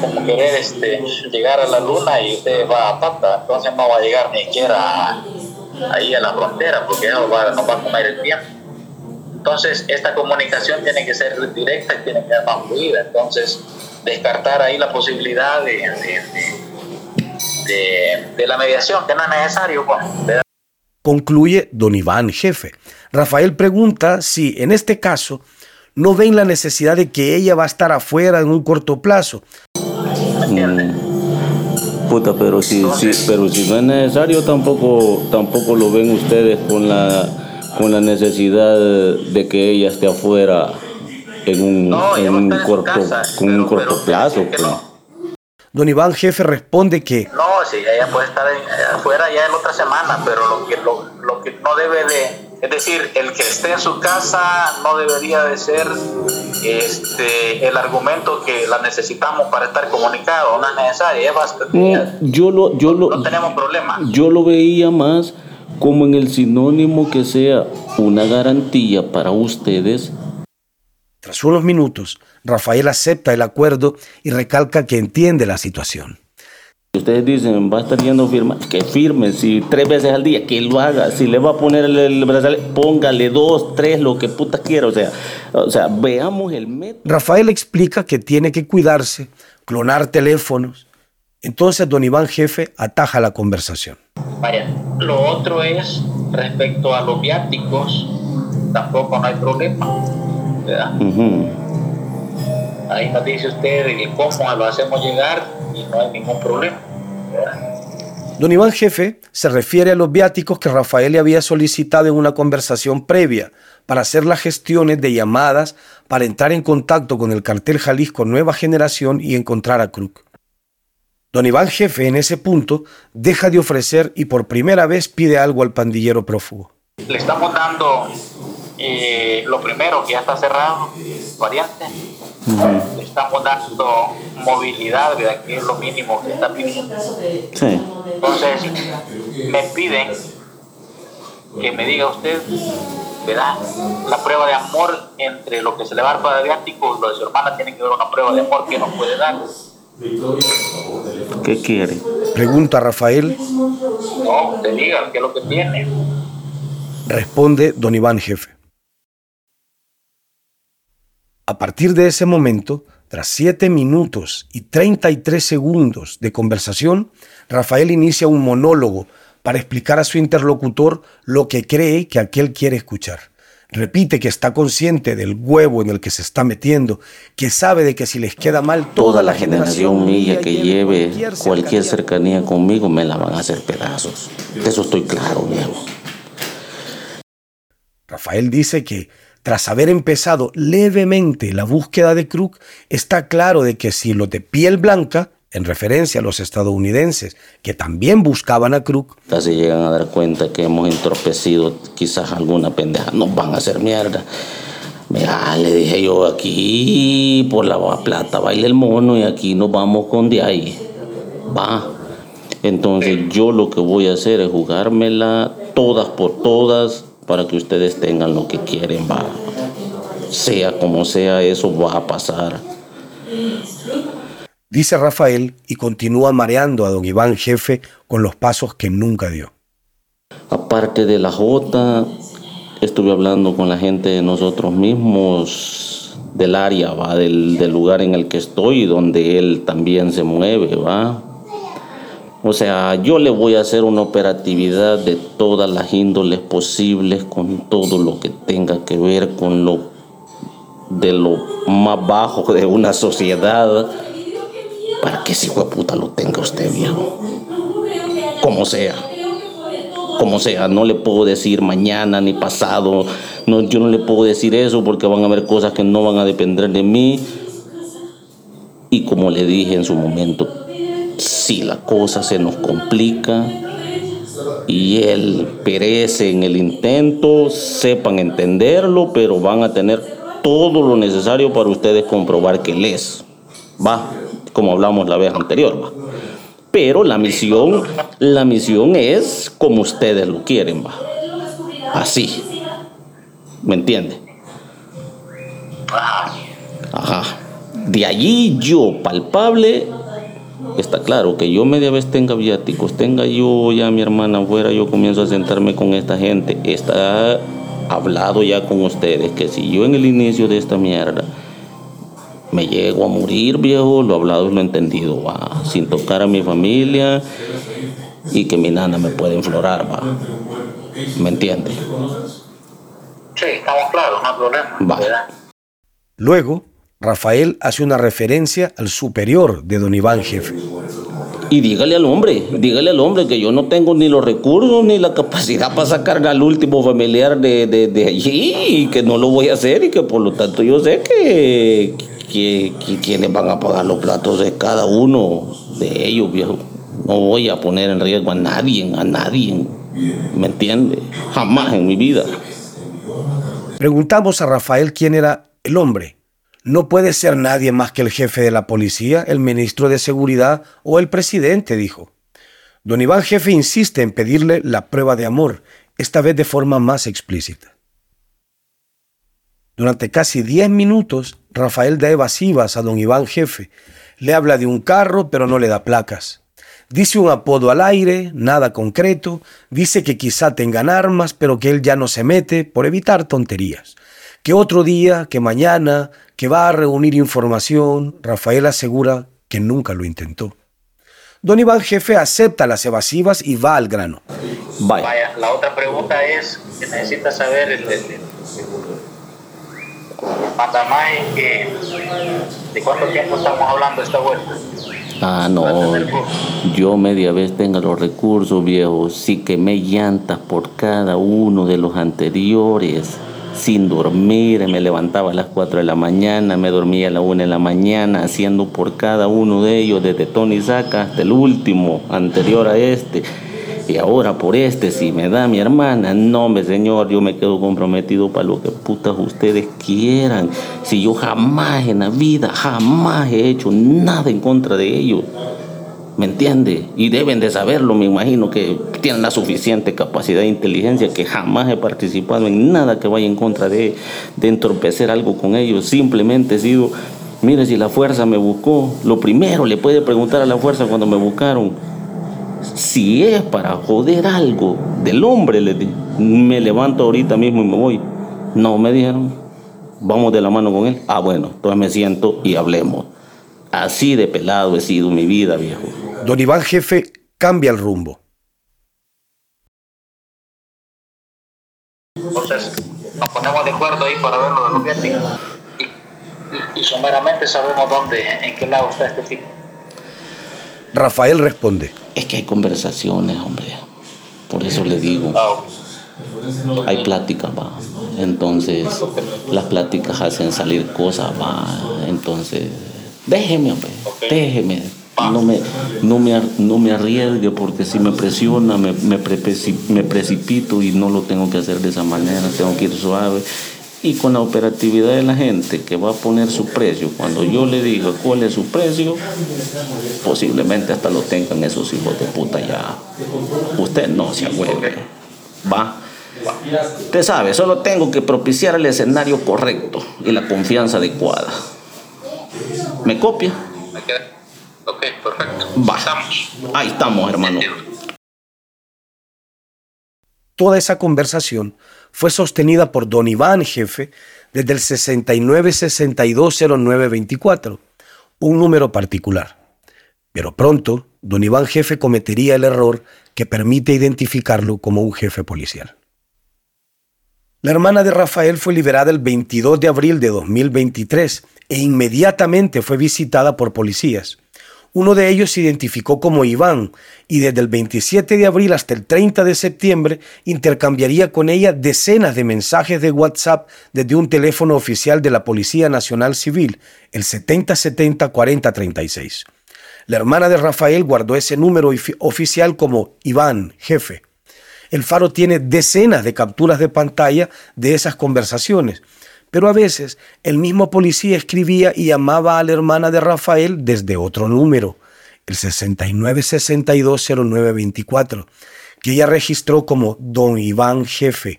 como querer este, llegar a la luna y usted va a pata, entonces no va a llegar ni siquiera ahí a la frontera porque eso va, nos va a comer el tiempo. Entonces, esta comunicación tiene que ser directa y tiene que ser más fluida. Entonces, descartar ahí la posibilidad de de, la mediación, que no es necesario. Pues, Concluye don Iván, jefe. Rafael pregunta si en este caso no ven la necesidad de que ella va a estar afuera en un corto plazo. Mm, puta, pero si, pero si no es necesario, tampoco, tampoco lo ven ustedes con la, con la necesidad de que ella esté afuera en un, en un corto, con un corto plazo. Pues. Don Iván Jefe responde que... No, sí, ella puede estar afuera ya en otra semana, pero lo que, lo, lo, que no debe de... Es decir, el que esté en su casa no debería de ser este, el argumento que la necesitamos para estar comunicados, no es necesario, es bastante... Mm, yo lo, yo lo, no tenemos problema. Yo lo veía más como en el sinónimo que sea una garantía para ustedes tras unos minutos, Rafael acepta el acuerdo y recalca que entiende la situación. Ustedes dicen, va a estar yendo firma, que firme, si tres veces al día, que lo haga, si le va a poner el, brazalete, póngale dos, tres, lo que puta quiera, o sea, o sea, veamos el método. Rafael explica que tiene que cuidarse, clonar teléfonos. Entonces don Iván Jefe ataja la conversación. Vaya, lo otro es respecto a los viáticos, tampoco no hay problema Ahí nos dice usted cómo lo hacemos llegar y no hay ningún problema. Don Iván Jefe se refiere a los viáticos que Rafael le había solicitado en una conversación previa para hacer las gestiones de llamadas para entrar en contacto con el cartel Jalisco Nueva Generación y encontrar a Kruk. Don Iván Jefe en ese punto deja de ofrecer y por primera vez pide algo al pandillero prófugo. Le estamos dando eh, lo primero que ya está cerrado, variante. estamos dando movilidad, que es lo mínimo que está pidiendo. Entonces, me piden que me diga usted, ¿verdad? La prueba de amor entre lo que se le va a dar para diático y lo de su hermana tiene que ver una prueba de amor que nos puede dar. ¿Qué quiere? Pregunta Rafael. No, te diga qué es lo que tiene. Responde don Iván Jefe. A partir de ese momento, tras 7 minutos y 33 segundos de conversación, Rafael inicia un monólogo para explicar a su interlocutor lo que cree que aquel quiere escuchar. Repite que está consciente del huevo en el que se está metiendo, que sabe de que si les queda mal toda, la generación, mía que lleve cualquier cercanía, conmigo me la van a hacer pedazos. De eso estoy claro, viejo. Rafael dice que tras haber empezado levemente la búsqueda de Krug, está claro de que si los de piel blanca, en referencia a los estadounidenses que también buscaban a Krug. Se llegan a dar cuenta que hemos entorpecido quizás alguna pendeja, nos van a hacer mierda. Mira, le dije yo aquí por la plata baila el mono y aquí nos vamos con de ahí. Va. Entonces yo lo que voy a hacer es jugármela todas por todas para que ustedes tengan lo que quieren, va. Sea como sea, eso va a pasar. Dice Rafael y continúa mareando a don Iván jefe con los pasos que nunca dio. Aparte de la J, estuve hablando con la gente de nosotros mismos del área, va, del, del lugar en el que estoy, donde él también se mueve, va. O sea, yo le voy a hacer una operatividad de todas las índoles posibles con todo lo que tenga que ver con lo de lo más bajo de una sociedad para que ese hijo de puta lo tenga usted, viejo. Como sea como sea, no le puedo decir mañana ni pasado, no, yo no le puedo decir eso porque van a haber cosas que no van a depender de mí. Y como le dije en su momento, si la cosa se nos complica y él perece en el intento, sepan entenderlo, pero van a tener todo lo necesario para ustedes comprobar que él es. Va, como hablamos la vez anterior, va. Pero la misión, la misión es como ustedes lo quieren, va. Así. ¿Me entiende? Ajá. De allí yo, palpable, está claro que yo media vez tenga viáticos, tenga yo ya mi hermana afuera, yo comienzo a sentarme con esta gente. Está hablado ya con ustedes que si yo en el inicio de esta mierda me llego a morir, viejo, lo hablado y lo entendido, va, sin tocar a mi familia y que mi nana me puede enflorar, va. ¿Me entiende? Sí, estamos claros, no hay problema. Va. Luego, Rafael hace una referencia al superior de don Iván Jefe. Y dígale al hombre, dígale al hombre que yo no tengo ni los recursos ni la capacidad para sacar al último familiar de, de, de allí y que no lo voy a hacer y que por lo tanto yo sé que, que, quienes van a pagar los platos de cada uno de ellos, viejo. No voy a poner en riesgo a nadie, a nadie. ¿Me entiende? Jamás en mi vida. Preguntamos a Rafael quién era el hombre. No puede ser nadie más que el jefe de la policía, el ministro de Seguridad o el presidente, dijo. Don Iván Jefe insiste en pedirle la prueba de amor, esta vez de forma más explícita. Durante casi 10 minutos, Rafael da evasivas a don Iván Jefe. Le habla de un carro, pero no le da placas. Dice un apodo al aire, nada concreto. Dice que quizá tengan armas, pero que él ya no se mete por evitar tonterías. Que otro día, que mañana, que va a reunir información. Rafael asegura que nunca lo intentó. Don Iván Jefe acepta las evasivas y va al grano. Vaya, la otra pregunta es saber que, ¿de cuánto tiempo estamos hablando esta vuelta? Ah, no, yo media vez tenga los recursos, viejo. Sí quemé llantas por cada uno de los anteriores. Sin dormir, me levantaba a las 4 de la mañana, me dormía a la 1 de la mañana, haciendo por cada uno de ellos, desde Tony Saca hasta el último, anterior a este y ahora por este, si me da mi hermana, no, me señor, yo me quedo comprometido para lo que putas ustedes quieran. Si yo jamás en la vida, jamás he hecho nada en contra de ellos. ¿Me entiende? Y deben de saberlo, me imagino que tienen la suficiente capacidad de inteligencia que jamás he participado en nada que vaya en contra de, de entorpecer algo con ellos. Simplemente he sido, mire, si la fuerza me buscó, lo primero le puede preguntar a la fuerza cuando me buscaron, si es para joder algo del hombre, le me levanto ahorita mismo y me voy. No, me dijeron, vamos de la mano con él. Ah, bueno, entonces me siento y hablemos. Así de pelado he sido mi vida, viejo. Don Iván Jefe cambia el rumbo. Entonces, nos ponemos de acuerdo ahí para ver lo de los Y, y, someramente sabemos dónde, en qué lado está este tipo. Rafael responde. Es que hay conversaciones, hombre. Por eso le digo. Hay pláticas, va. Entonces, las pláticas hacen salir cosas, va. Entonces, déjeme, hombre. Déjeme. no me, no me, no me arriesgue porque si me presiona me, me, me precipito y no lo tengo que hacer de esa manera, tengo que ir suave. Y con la operatividad de la gente que va a poner su precio, cuando yo le diga cuál es su precio, posiblemente hasta lo tengan esos hijos de puta ya. Usted no se ahueve. Va. Usted sabe, solo tengo que propiciar el escenario correcto y la confianza adecuada. ¿Me copia? Ok, perfecto. Bajamos. Ahí estamos, hermano. Toda esa conversación fue sostenida por don Iván Jefe desde el 69620924, un número particular. Pero pronto, don Iván Jefe cometería el error que permite identificarlo como un jefe policial. La hermana de Rafael fue liberada el 22 de abril de 2023 e inmediatamente fue visitada por policías. Uno de ellos se identificó como Iván y desde el 27 de abril hasta el 30 de septiembre intercambiaría con ella decenas de mensajes de WhatsApp desde un teléfono oficial de la Policía Nacional Civil, el 7070-4036. La hermana de Rafael guardó ese número oficial como Iván, jefe. El Faro tiene decenas de capturas de pantalla de esas conversaciones pero a veces el mismo policía escribía y llamaba a la hermana de Rafael desde otro número, el 69620924, que ella registró como Don Iván Jefe,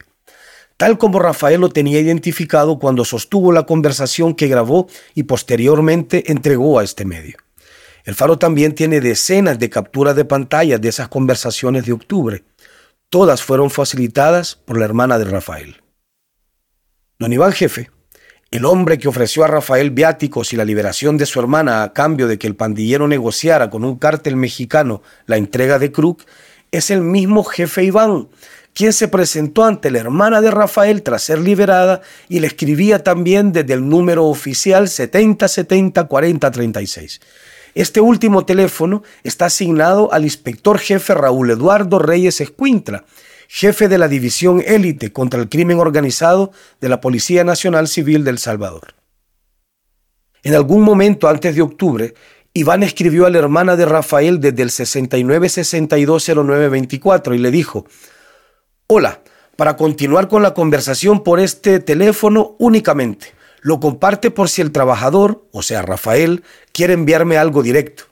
tal como Rafael lo tenía identificado cuando sostuvo la conversación que grabó y posteriormente entregó a este medio. El Faro también tiene decenas de capturas de pantalla de esas conversaciones de octubre. Todas fueron facilitadas por la hermana de Rafael. Don Iván Jefe, el hombre que ofreció a Rafael viáticos y la liberación de su hermana a cambio de que el pandillero negociara con un cártel mexicano la entrega de Krug, es el mismo jefe Iván, quien se presentó ante la hermana de Rafael tras ser liberada y le escribía también desde el número oficial 70704036. Este último teléfono está asignado al inspector jefe Raúl Eduardo Reyes Escuintla, jefe de la División Élite contra el Crimen Organizado de la Policía Nacional Civil del Salvador. En algún momento antes de octubre, Iván escribió a la hermana de Rafael desde el 69620924 y le dijo, Hola, para continuar con la conversación por este teléfono únicamente. Lo comparte por si el trabajador, o sea Rafael, quiere enviarme algo directo.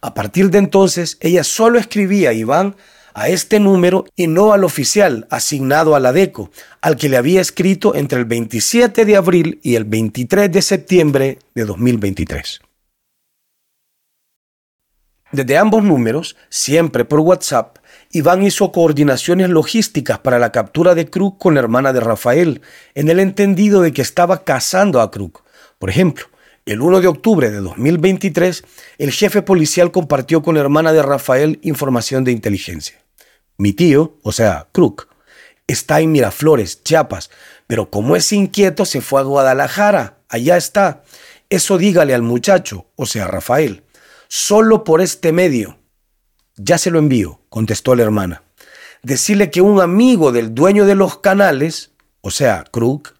A partir de entonces, ella solo escribía a Iván a este número y no al oficial asignado a la DECO, al que le había escrito entre el 27 de abril y el 23 de septiembre de 2023. Desde ambos números, siempre por WhatsApp, Iván hizo coordinaciones logísticas para la captura de Krug con la hermana de Rafael, en el entendido de que estaba casando a Krug. Por ejemplo, el 1 de octubre de 2023, el jefe policial compartió con la hermana de Rafael información de inteligencia. Mi tío, o sea, Crook, está en Miraflores, Chiapas, pero como es inquieto se fue a Guadalajara, allá está. Eso dígale al muchacho, o sea, Rafael. Solo por este medio. Ya se lo envío, contestó la hermana. Decirle que un amigo del dueño de los canales, o sea, Crook,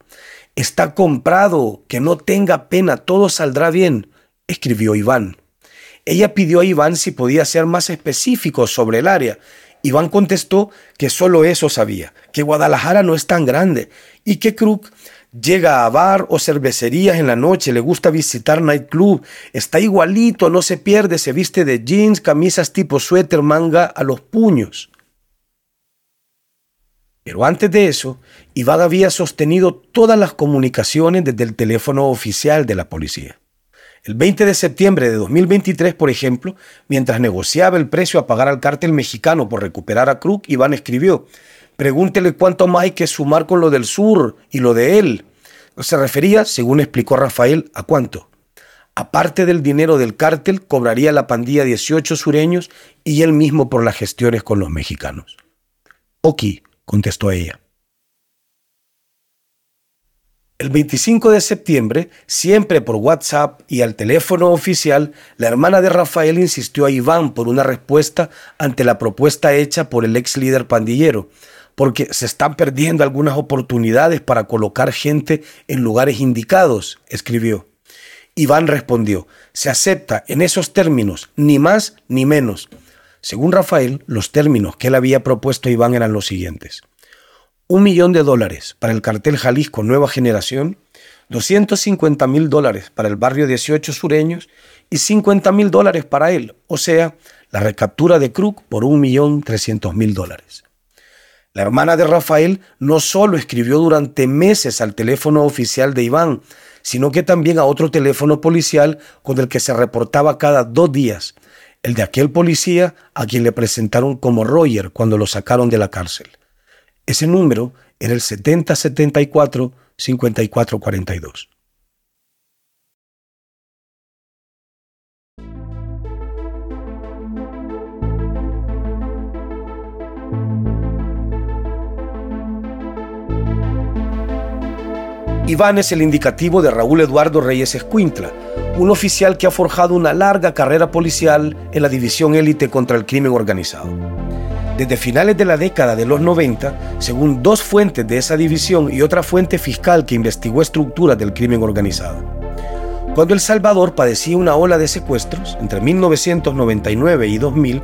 está comprado, que no tenga pena, todo saldrá bien, escribió Iván. Ella pidió a Iván si podía ser más específico sobre el área Iván contestó que solo eso sabía, que Guadalajara no es tan grande y que Krug llega a bar o cervecerías en la noche, le gusta visitar nightclub, está igualito, no se pierde, se viste de jeans, camisas tipo suéter, manga a los puños. Pero antes de eso, Iván había sostenido todas las comunicaciones desde el teléfono oficial de la policía. El 20 de septiembre de 2023, por ejemplo, mientras negociaba el precio a pagar al cártel mexicano por recuperar a Krug, Iván escribió, pregúntele cuánto más hay que sumar con lo del sur y lo de él. Se refería, según explicó Rafael, a cuánto. Aparte del dinero del cártel, cobraría la pandilla 18 sureños y él mismo por las gestiones con los mexicanos. Ok, contestó ella. El 25 de septiembre, siempre por WhatsApp y al teléfono oficial, la hermana de Rafael insistió a Iván por una respuesta ante la propuesta hecha por el ex líder pandillero, porque se están perdiendo algunas oportunidades para colocar gente en lugares indicados, escribió. Iván respondió, se acepta en esos términos, ni más ni menos. Según Rafael, los términos que él había propuesto a Iván eran los siguientes. Un millón de dólares para el cartel Jalisco Nueva Generación, 250 mil dólares para el barrio 18 sureños y 50 mil dólares para él, o sea, la recaptura de Krug por un millón trescientos mil dólares. La hermana de Rafael no solo escribió durante meses al teléfono oficial de Iván, sino que también a otro teléfono policial con el que se reportaba cada dos días, el de aquel policía a quien le presentaron como Roger cuando lo sacaron de la cárcel. Ese número era el 7074 Iván es el indicativo de Raúl Eduardo Reyes Escuintla, un oficial que ha forjado una larga carrera policial en la división élite contra el crimen organizado. Desde finales de la década de los 90, según dos fuentes de esa división y otra fuente fiscal que investigó estructuras del crimen organizado. Cuando El Salvador padecía una ola de secuestros, entre 1999 y 2000,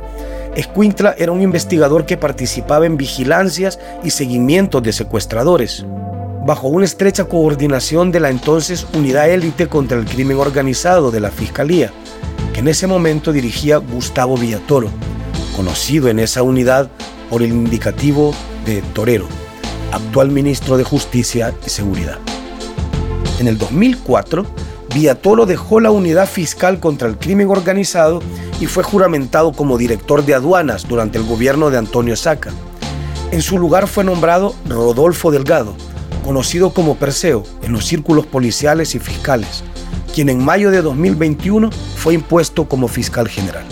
Escuintla era un investigador que participaba en vigilancias y seguimientos de secuestradores, bajo una estrecha coordinación de la entonces Unidad Élite contra el Crimen Organizado de la Fiscalía, que en ese momento dirigía Gustavo Villatoro, conocido en esa unidad por el indicativo de Torero, actual ministro de Justicia y Seguridad. En el 2004, Villatoro dejó la unidad fiscal contra el crimen organizado y fue juramentado como director de aduanas durante el gobierno de Antonio Saca. En su lugar fue nombrado Rodolfo Delgado, conocido como Perseo en los círculos policiales y fiscales, quien en mayo de 2021 fue impuesto como fiscal general.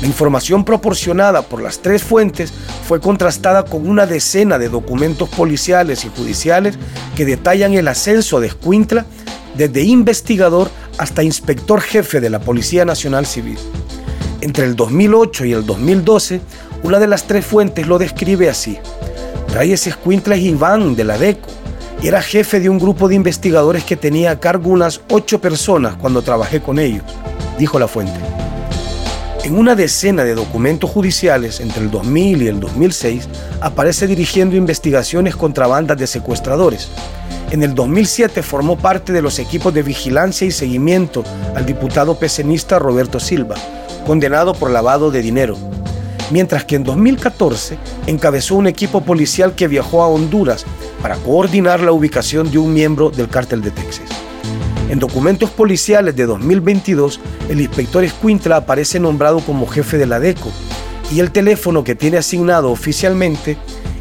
La información proporcionada por las tres fuentes fue contrastada con una decena de documentos policiales y judiciales que detallan el ascenso de Escuintla desde investigador hasta inspector jefe de la Policía Nacional Civil. Entre el 2008 y el 2012, una de las tres fuentes lo describe así. Reyes Escuintla es Iván de la DECO. Era jefe de un grupo de investigadores que tenía a cargo unas ocho personas cuando trabajé con ellos, dijo la fuente. En una decena de documentos judiciales entre el 2000 y el 2006, aparece dirigiendo investigaciones contra bandas de secuestradores. En el 2007 formó parte de los equipos de vigilancia y seguimiento al diputado pecenista Roberto Silva, condenado por lavado de dinero, mientras que en 2014 encabezó un equipo policial que viajó a Honduras para coordinar la ubicación de un miembro del cártel de Texas. En documentos policiales de 2022, el inspector Escuintla aparece nombrado como jefe de la DECO y el teléfono que tiene asignado oficialmente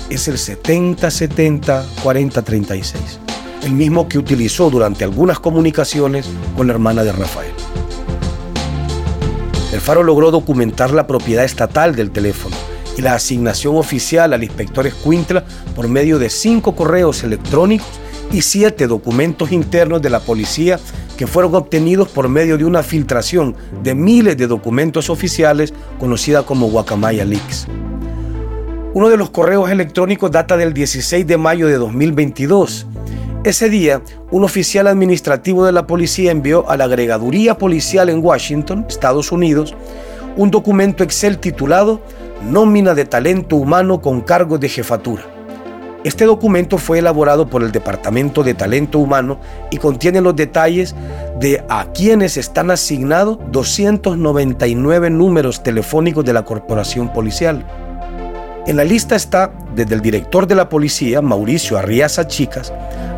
es el 7070 4036, el mismo que utilizó durante algunas comunicaciones con la hermana de Rafael. El Faro logró documentar la propiedad estatal del teléfono y la asignación oficial al inspector Escuintla por medio de cinco correos electrónicos y siete documentos internos de la policía que fueron obtenidos por medio de una filtración de miles de documentos oficiales conocida como Guacamaya Leaks. Uno de los correos electrónicos data del 16 de mayo de 2022 ese día, un oficial administrativo de la policía envió a la agregaduría policial en Washington, Estados Unidos, un documento Excel titulado Nómina de Talento Humano con cargo de jefatura. Este documento fue elaborado por el Departamento de Talento Humano y contiene los detalles de a quienes están asignados 299 números telefónicos de la corporación policial. En la lista está desde el director de la policía, Mauricio Arriaza Chicas,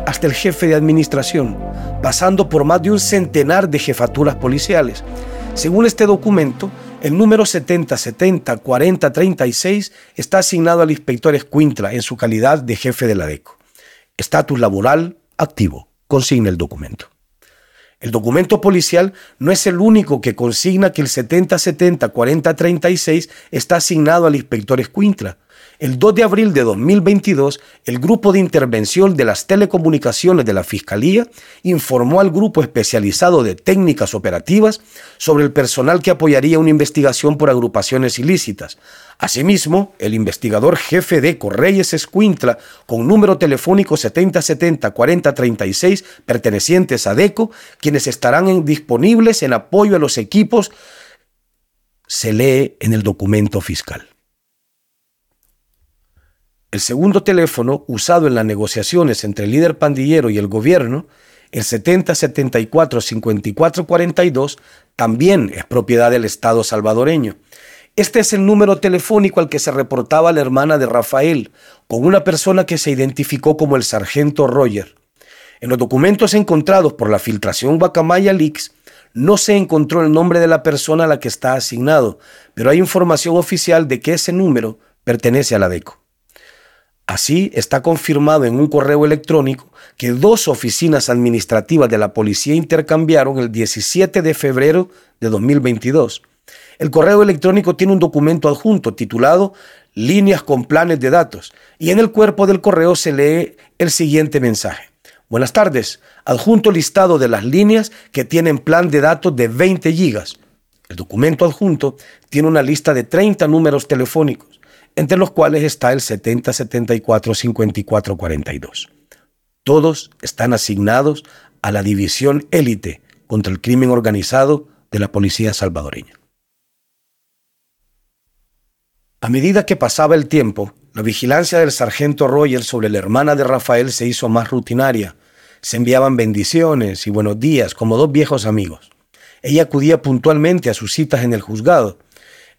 hasta el jefe de administración, pasando por más de un centenar de jefaturas policiales. Según este documento, el número 7070-4036 está asignado al inspector Escuintla en su calidad de jefe de la DECO. Estatus laboral activo, consigna el documento. El documento policial no es el único que consigna que el 7070-4036 está asignado al inspector Escuintla. El 2 de abril de 2022, el Grupo de Intervención de las Telecomunicaciones de la Fiscalía informó al Grupo Especializado de Técnicas Operativas sobre el personal que apoyaría una investigación por agrupaciones ilícitas. Asimismo, el investigador jefe de Correyes Escuintla, con número telefónico 7070-4036, pertenecientes a DECO, quienes estarán disponibles en apoyo a los equipos, se lee en el documento fiscal. El segundo teléfono usado en las negociaciones entre el líder pandillero y el gobierno, el 7074-5442, también es propiedad del Estado salvadoreño. Este es el número telefónico al que se reportaba la hermana de Rafael, con una persona que se identificó como el sargento Roger. En los documentos encontrados por la filtración Bacamaya Leaks, no se encontró el nombre de la persona a la que está asignado, pero hay información oficial de que ese número pertenece a la DECO. Así está confirmado en un correo electrónico que dos oficinas administrativas de la policía intercambiaron el 17 de febrero de 2022. El correo electrónico tiene un documento adjunto titulado Líneas con planes de datos y en el cuerpo del correo se lee el siguiente mensaje. Buenas tardes, adjunto listado de las líneas que tienen plan de datos de 20 gigas. El documento adjunto tiene una lista de 30 números telefónicos entre los cuales está el 7074-5442. Todos están asignados a la División Élite contra el Crimen Organizado de la Policía Salvadoreña. A medida que pasaba el tiempo, la vigilancia del sargento Roger sobre la hermana de Rafael se hizo más rutinaria. Se enviaban bendiciones y buenos días como dos viejos amigos. Ella acudía puntualmente a sus citas en el juzgado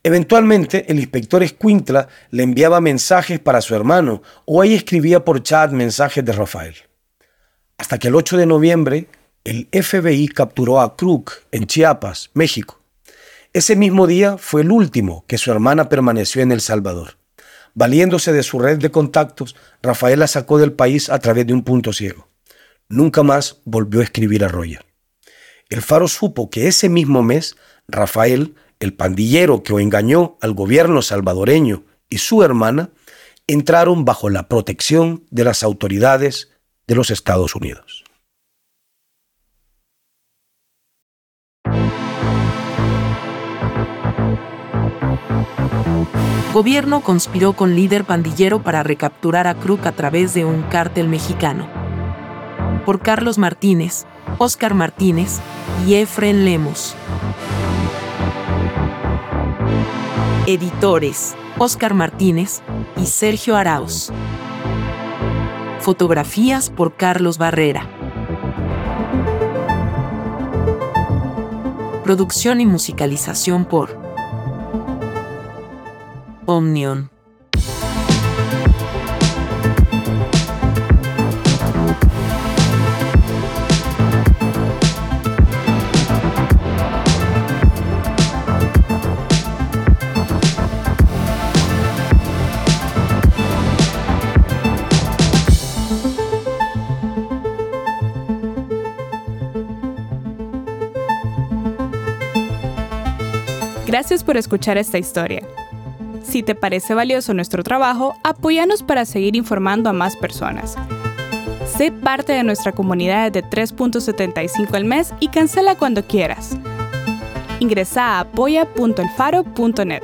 Eventualmente, el inspector Escuintla le enviaba mensajes para su hermano o ella escribía por chat mensajes de Rafael. Hasta que el 8 de noviembre, el FBI capturó a Krug en Chiapas, México. Ese mismo día fue el último que su hermana permaneció en El Salvador. Valiéndose de su red de contactos, Rafael la sacó del país a través de un punto ciego. Nunca más volvió a escribir a Roger. El Faro supo que ese mismo mes Rafael el pandillero que engañó al gobierno salvadoreño y su hermana entraron bajo la protección de las autoridades de los Estados Unidos. Gobierno conspiró con líder pandillero para recapturar a Kruk a través de un cártel mexicano. Por Carlos Martínez, Oscar Martínez y Efren Lemos. Editores, Oscar Martínez y Sergio Arauz. Fotografías por Carlos Barrera. Producción y musicalización por Omnion. Gracias por escuchar esta historia. Si te parece valioso nuestro trabajo, apóyanos para seguir informando a más personas. Sé parte de nuestra comunidad de 3.75 al mes y cancela cuando quieras. Ingresa a apoya.elfaro.net.